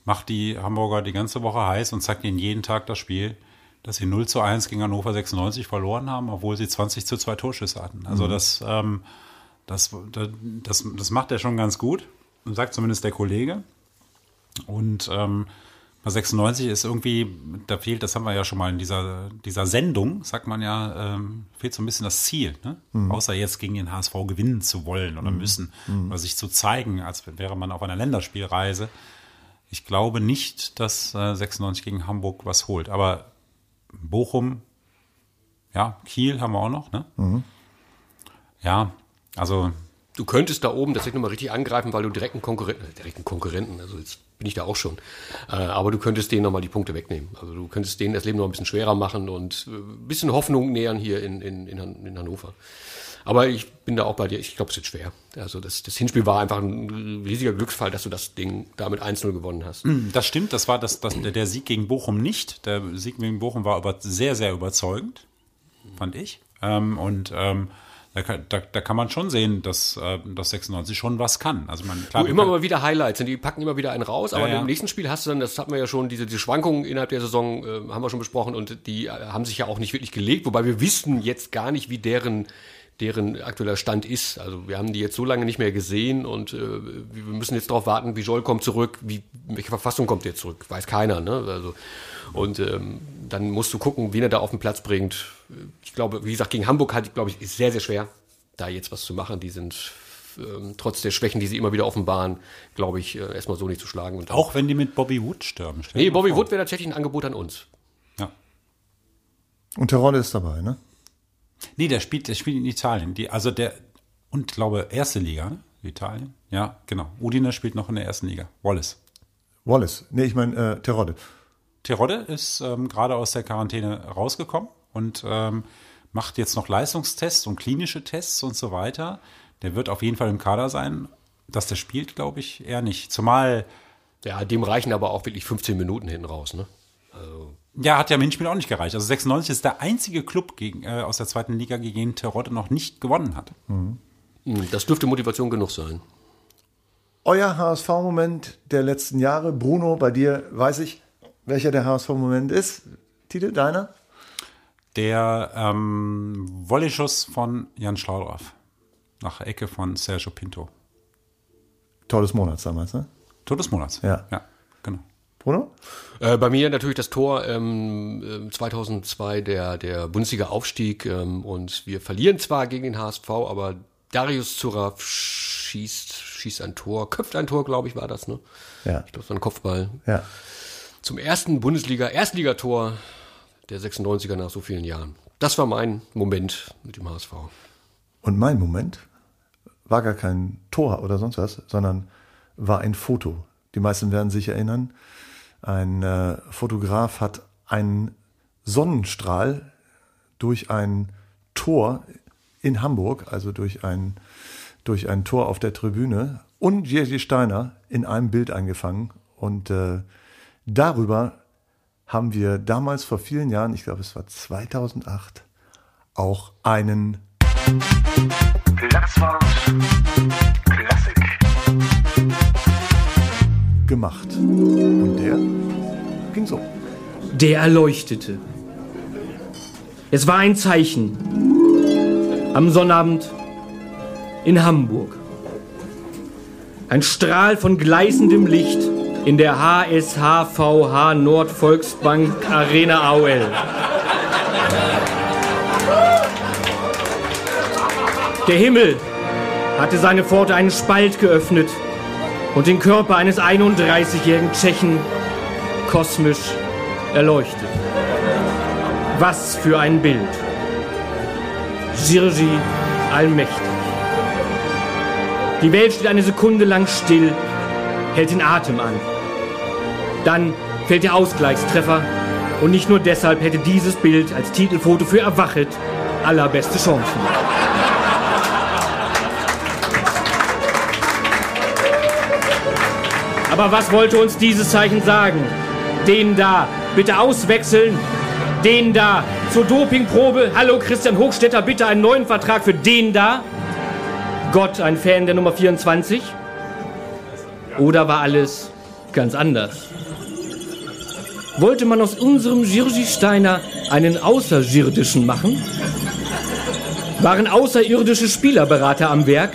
macht die Hamburger die ganze Woche heiß und zeigt ihnen jeden Tag das Spiel, dass sie 0 zu 1 gegen Hannover 96 verloren haben, obwohl sie 20 zu 2 Torschüsse hatten. Also das, ähm, das, das, das macht er schon ganz gut, sagt zumindest der Kollege. Und ähm, bei 96 ist irgendwie, da fehlt, das haben wir ja schon mal in dieser, dieser Sendung, sagt man ja, ähm, fehlt so ein bisschen das Ziel. Ne? Außer jetzt gegen den HSV gewinnen zu wollen oder müssen, oder sich zu zeigen, als wäre man auf einer Länderspielreise. Ich glaube nicht, dass äh, 96 gegen Hamburg was holt. Aber Bochum, ja, Kiel haben wir auch noch, ne? Ja, also Du könntest da oben tatsächlich nochmal richtig angreifen, weil du direkten Konkurrenten, äh, direkten Konkurrenten, also jetzt bin ich da auch schon, äh, aber du könntest denen nochmal die Punkte wegnehmen. Also du könntest denen das Leben noch ein bisschen schwerer machen und äh, ein bisschen Hoffnung nähern hier in, in, in, Han- in Hannover. Aber ich bin da auch bei dir, ich glaube, es wird schwer. Also das, das Hinspiel war einfach ein riesiger Glücksfall, dass du das Ding damit 1-0 gewonnen hast. Das stimmt, das war das, das, der- der Sieg gegen Bochum nicht. Der Sieg gegen Bochum war aber sehr, sehr überzeugend, fand ich. Ähm, und ähm, da, kann- da, da kann man schon sehen, dass, äh, dass 96 schon was kann. Also man klar, Du, immer mal wieder Highlights und die packen immer wieder einen raus, aber Ja, ja. im nächsten Spiel hast du dann, das hatten wir ja schon, diese, diese Schwankungen innerhalb der Saison äh, haben wir schon besprochen und die äh, haben sich ja auch nicht wirklich gelegt, wobei wir wissen jetzt gar nicht, wie deren deren aktueller Stand ist. Also wir haben die jetzt so lange nicht mehr gesehen und äh, wir müssen jetzt darauf warten, wie Joel kommt zurück, wie welche Verfassung kommt er zurück, weiß keiner. Ne? Also und ähm, dann musst du gucken, wen er da auf den Platz bringt. Ich glaube, wie gesagt, gegen Hamburg halt, glaube ich, ist sehr sehr schwer, da jetzt was zu machen. Die sind ähm, trotz der Schwächen, die sie immer wieder offenbaren, glaube ich, äh, erstmal so nicht zu schlagen. Und auch wenn die mit Bobby Wood stürmen. Stell nee, Bobby vor. Wood wäre tatsächlich ein Angebot an uns. Ja. Und Terodde ist dabei, ne? Nee, der spielt, der spielt in Italien. Die, also der, und glaube, erste Liga, ne? Italien. Ja, genau. Udine spielt noch in der ersten Liga. Wallace. Wallace. Nee, ich meine äh, Terodde. Terodde ist ähm, gerade aus der Quarantäne rausgekommen und ähm, macht jetzt noch Leistungstests und klinische Tests und so weiter. Der wird auf jeden Fall im Kader sein. Dass der spielt, glaube ich, eher nicht. Zumal, Ja, dem reichen aber auch wirklich 15 Minuten hinten raus. Ne? ja, hat ja im Hinspiel auch nicht gereicht. Also 96 ist der einzige Club gegen, äh, aus der zweiten Liga, gegen den Terodde noch nicht gewonnen hat. Hm, Das dürfte Motivation genug sein. Euer HSV-Moment der letzten Jahre. Bruno, bei dir weiß ich, welcher der HSV-Moment ist. Tite, deiner? Der ähm, Volley-Schuss von Jan Schlaudraff nach Ecke von Sergio Pinto. Tor des Monats damals, ne? Tor des Monats. Ja. Ja, genau. Bruno? Äh, bei mir natürlich das Tor ähm, ähm, 2002, der, der Bundesliga-Aufstieg. Ähm, und wir verlieren zwar gegen den HSV, aber Darius Zuraff schießt, schießt ein Tor, köpft ein Tor, glaube ich, war das. Ne? Ja. Ich glaube, war ein Kopfball. Ja. Zum ersten Bundesliga, Erstligator der 96er nach so vielen Jahren. Das war mein Moment mit dem HSV. Und mein Moment war gar kein Tor oder sonst was, sondern war ein Foto. Die meisten werden sich erinnern. Ein äh, Fotograf hat einen Sonnenstrahl durch ein Tor in Hamburg, also durch ein, durch ein Tor auf der Tribüne und Jerzy Steiner in einem Bild eingefangen. Und äh, darüber haben wir damals vor vielen Jahren, ich glaube es war 2008, auch einen Platzwart Klassik. gemacht. Und der ging so. Der erleuchtete. Es war ein Zeichen. Am Sonnabend in Hamburg. Ein Strahl von gleißendem Licht in der HSHVH Nordvolksbank Arena AOL. Der Himmel hatte seine Pforte einen Spalt geöffnet und den Körper eines 31-jährigen Tschechen kosmisch erleuchtet. Was für ein Bild. Girgi allmächtig. Die Welt steht eine Sekunde lang still, hält den Atem an. Dann fällt der Ausgleichstreffer und nicht nur deshalb hätte dieses Bild als Titelfoto für Erwachet allerbeste Chancen. Aber was wollte uns dieses Zeichen sagen? Den da, bitte auswechseln. Den da, zur Dopingprobe. Hallo Christian Hochstetter, bitte einen neuen Vertrag für den da. Gott, ein Fan der Nummer 24? Oder war alles ganz anders? Wollte man aus unserem Jirgi Steiner einen Außerirdischen machen? Waren außerirdische Spielerberater am Werk?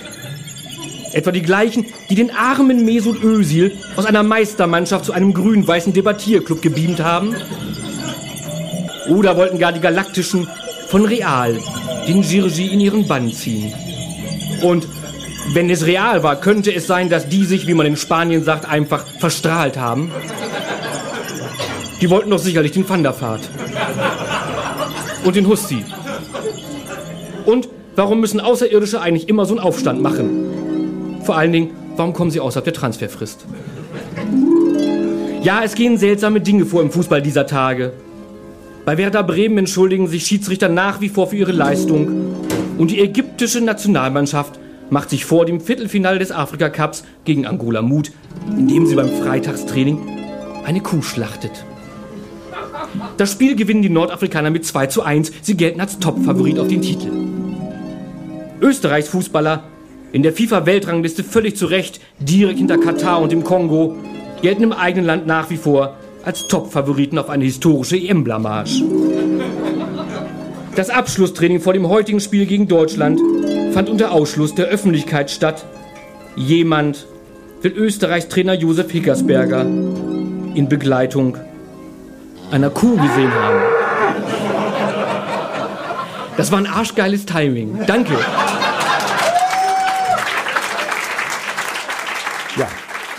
Etwa die gleichen, die den armen Mesut Özil aus einer Meistermannschaft zu einem grün-weißen Debattierclub gebeamt haben? Oder wollten gar die Galaktischen von Real den Jirgi in ihren Bann ziehen? Und wenn es real war, könnte es sein, dass die sich, wie man in Spanien sagt, einfach verstrahlt haben? Die wollten doch sicherlich den Thunderfahrt. Und den Husti. Und warum müssen Außerirdische eigentlich immer so einen Aufstand machen? Vor allen Dingen, warum kommen sie außerhalb der Transferfrist? Ja, es gehen seltsame Dinge vor im Fußball dieser Tage. Bei Werder Bremen entschuldigen sich Schiedsrichter nach wie vor für ihre Leistung. Und die ägyptische Nationalmannschaft macht sich vor dem Viertelfinale des Afrika Cups gegen Angola Mut, indem sie beim Freitagstraining eine Kuh schlachtet. Das Spiel gewinnen die Nordafrikaner mit 2 zu 1. Sie gelten als Top-Favorit auf den Titel. Österreichs Fußballer, in der FIFA-Weltrangliste völlig zu Recht, direkt hinter Katar und dem Kongo, gelten im eigenen Land nach wie vor als Top-Favoriten auf eine historische EM-Blamage. Das Abschlusstraining vor dem heutigen Spiel gegen Deutschland fand unter Ausschluss der Öffentlichkeit statt. Jemand will Österreichs Trainer Josef Hickersberger in Begleitung einer Kuh gesehen haben. Das war ein arschgeiles Timing. Danke. Ja,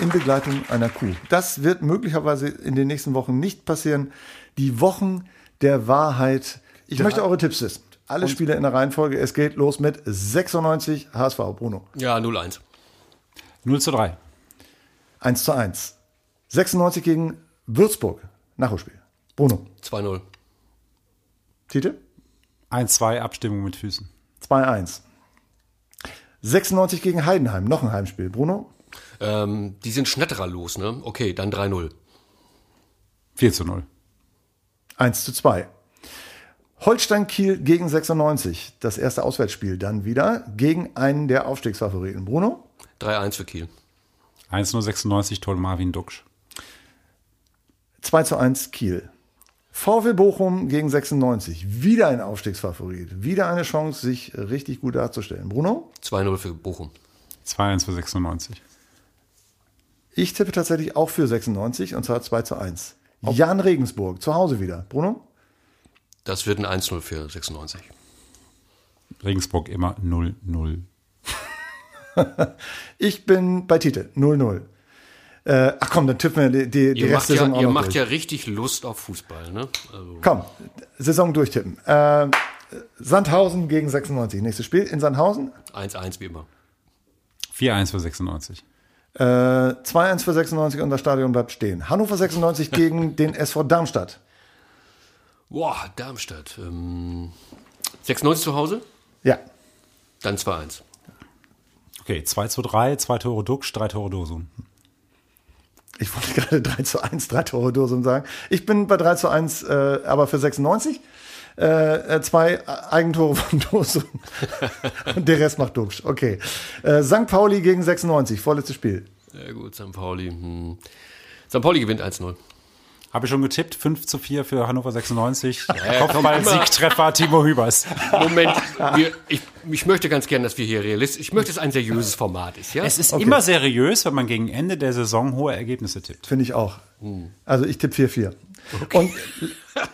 in Begleitung einer Kuh. Das wird möglicherweise in den nächsten Wochen nicht passieren. Die Wochen der Wahrheit. Ich möchte eure Tipps wissen. Alle Spiele in der Reihenfolge. Es geht los mit 96 HSV. Bruno. Ja, 0-1. 0 zu 3. 1 zu 1. 96 gegen Würzburg. Nachholspiel. Bruno. 2-0. Titel? 1-2 Abstimmung mit Füßen. 2-1. 96 gegen Heidenheim. Noch ein Heimspiel. Bruno. Ähm, die sind Schnetterer los, ne? Okay, dann 3-0. 4 zu 0. 1 zu 2. Holstein Kiel gegen 96. Das erste Auswärtsspiel dann wieder gegen einen der Aufstiegsfavoriten. Bruno. 3-1 für Kiel. 1-0-96 Tor Marvin Duksch. 2 zu 1 Kiel. VW Bochum gegen 96. Wieder ein Aufstiegsfavorit. Wieder eine Chance, sich richtig gut darzustellen. Bruno? 2-0 für Bochum. 2-1 für 96. Ich tippe tatsächlich auch für 96 und zwar 2 zu 1. Jan Regensburg, zu Hause wieder. Bruno? Das wird ein 1-0 für 96. Regensburg immer 0-0. Ich bin bei Titel 0-0. Äh, ach komm, dann tippen wir die, die, die Ihr macht, Restsaison ja, auch ihr noch macht durch. ja richtig Lust auf Fußball, ne? Also, Komm, Saison durchtippen. Äh, Sandhausen gegen 96. Nächstes Spiel in Sandhausen. 1-1 wie immer. 4-1 für 96. Äh, 2-1 für 96 und das Stadion bleibt stehen. Hannover 96 gegen den SV Darmstadt. Boah, Darmstadt. Ähm, 96 zu Hause? Ja. Dann 2-1. Okay, 2 zu 3, 2 Tore Duksch, 3 Tore Dosum. Ich wollte gerade 3 zu 1, 3 Tore Dosum sagen. Ich bin bei 3 zu 1, äh, aber für 96. Äh, äh, zwei Eigentore von Dosum. und der Rest macht Duxch. Okay. Äh, St. Pauli gegen 96, vorletztes Spiel. Ja gut, St. Pauli. Hm. St. Pauli gewinnt 1-0. Habe ich schon getippt, 5 zu 4 für Hannover 96. Ja, Kopfball-Siegtreffer Timo Hübers. Moment, wir, ich, ich möchte ganz gern, dass wir hier realistisch, ich möchte, dass es ein seriöses Format ist, ja? Es ist immer seriös, wenn man gegen Ende der Saison hohe Ergebnisse tippt. Finde ich auch. Also ich tippe 4-4. Und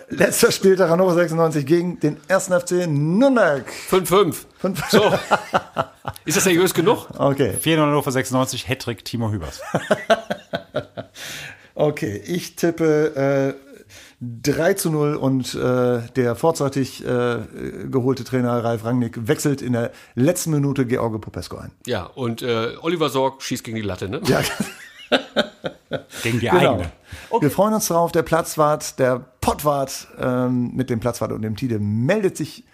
letzter Spieltag Hannover 96 gegen den 1. FC Nürnberg. 5-5. Fünf- So. Ist das seriös genug? Okay, 4 Hannover 96, Hattrick Timo Hübers. okay. Ich tippe äh, 3 zu 0 und äh, der vorzeitig äh, geholte Trainer Ralf Rangnick wechselt in der letzten Minute George Popesco ein. Ja, und äh, Oliver Sorg schießt gegen die Latte, ne? Ja, Gegen die genau. eigene. Wir freuen uns drauf. Der Platzwart, der Pottwart ähm, mit dem Platzwart und dem Titel meldet sich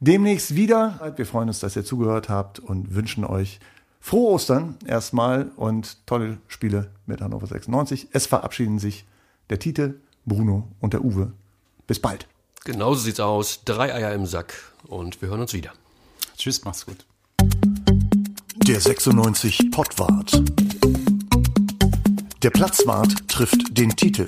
demnächst wieder. Wir freuen uns, dass ihr zugehört habt und wünschen euch Frohe Ostern erstmal und tolle Spiele mit Hannover 96. Es verabschieden sich der Tite, Bruno und der Uwe. Bis bald. Genauso sieht's aus. Drei Eier im Sack und wir hören uns wieder. Tschüss, mach's gut. Der 96 Pottwart. Der Platzwart trifft den Titel.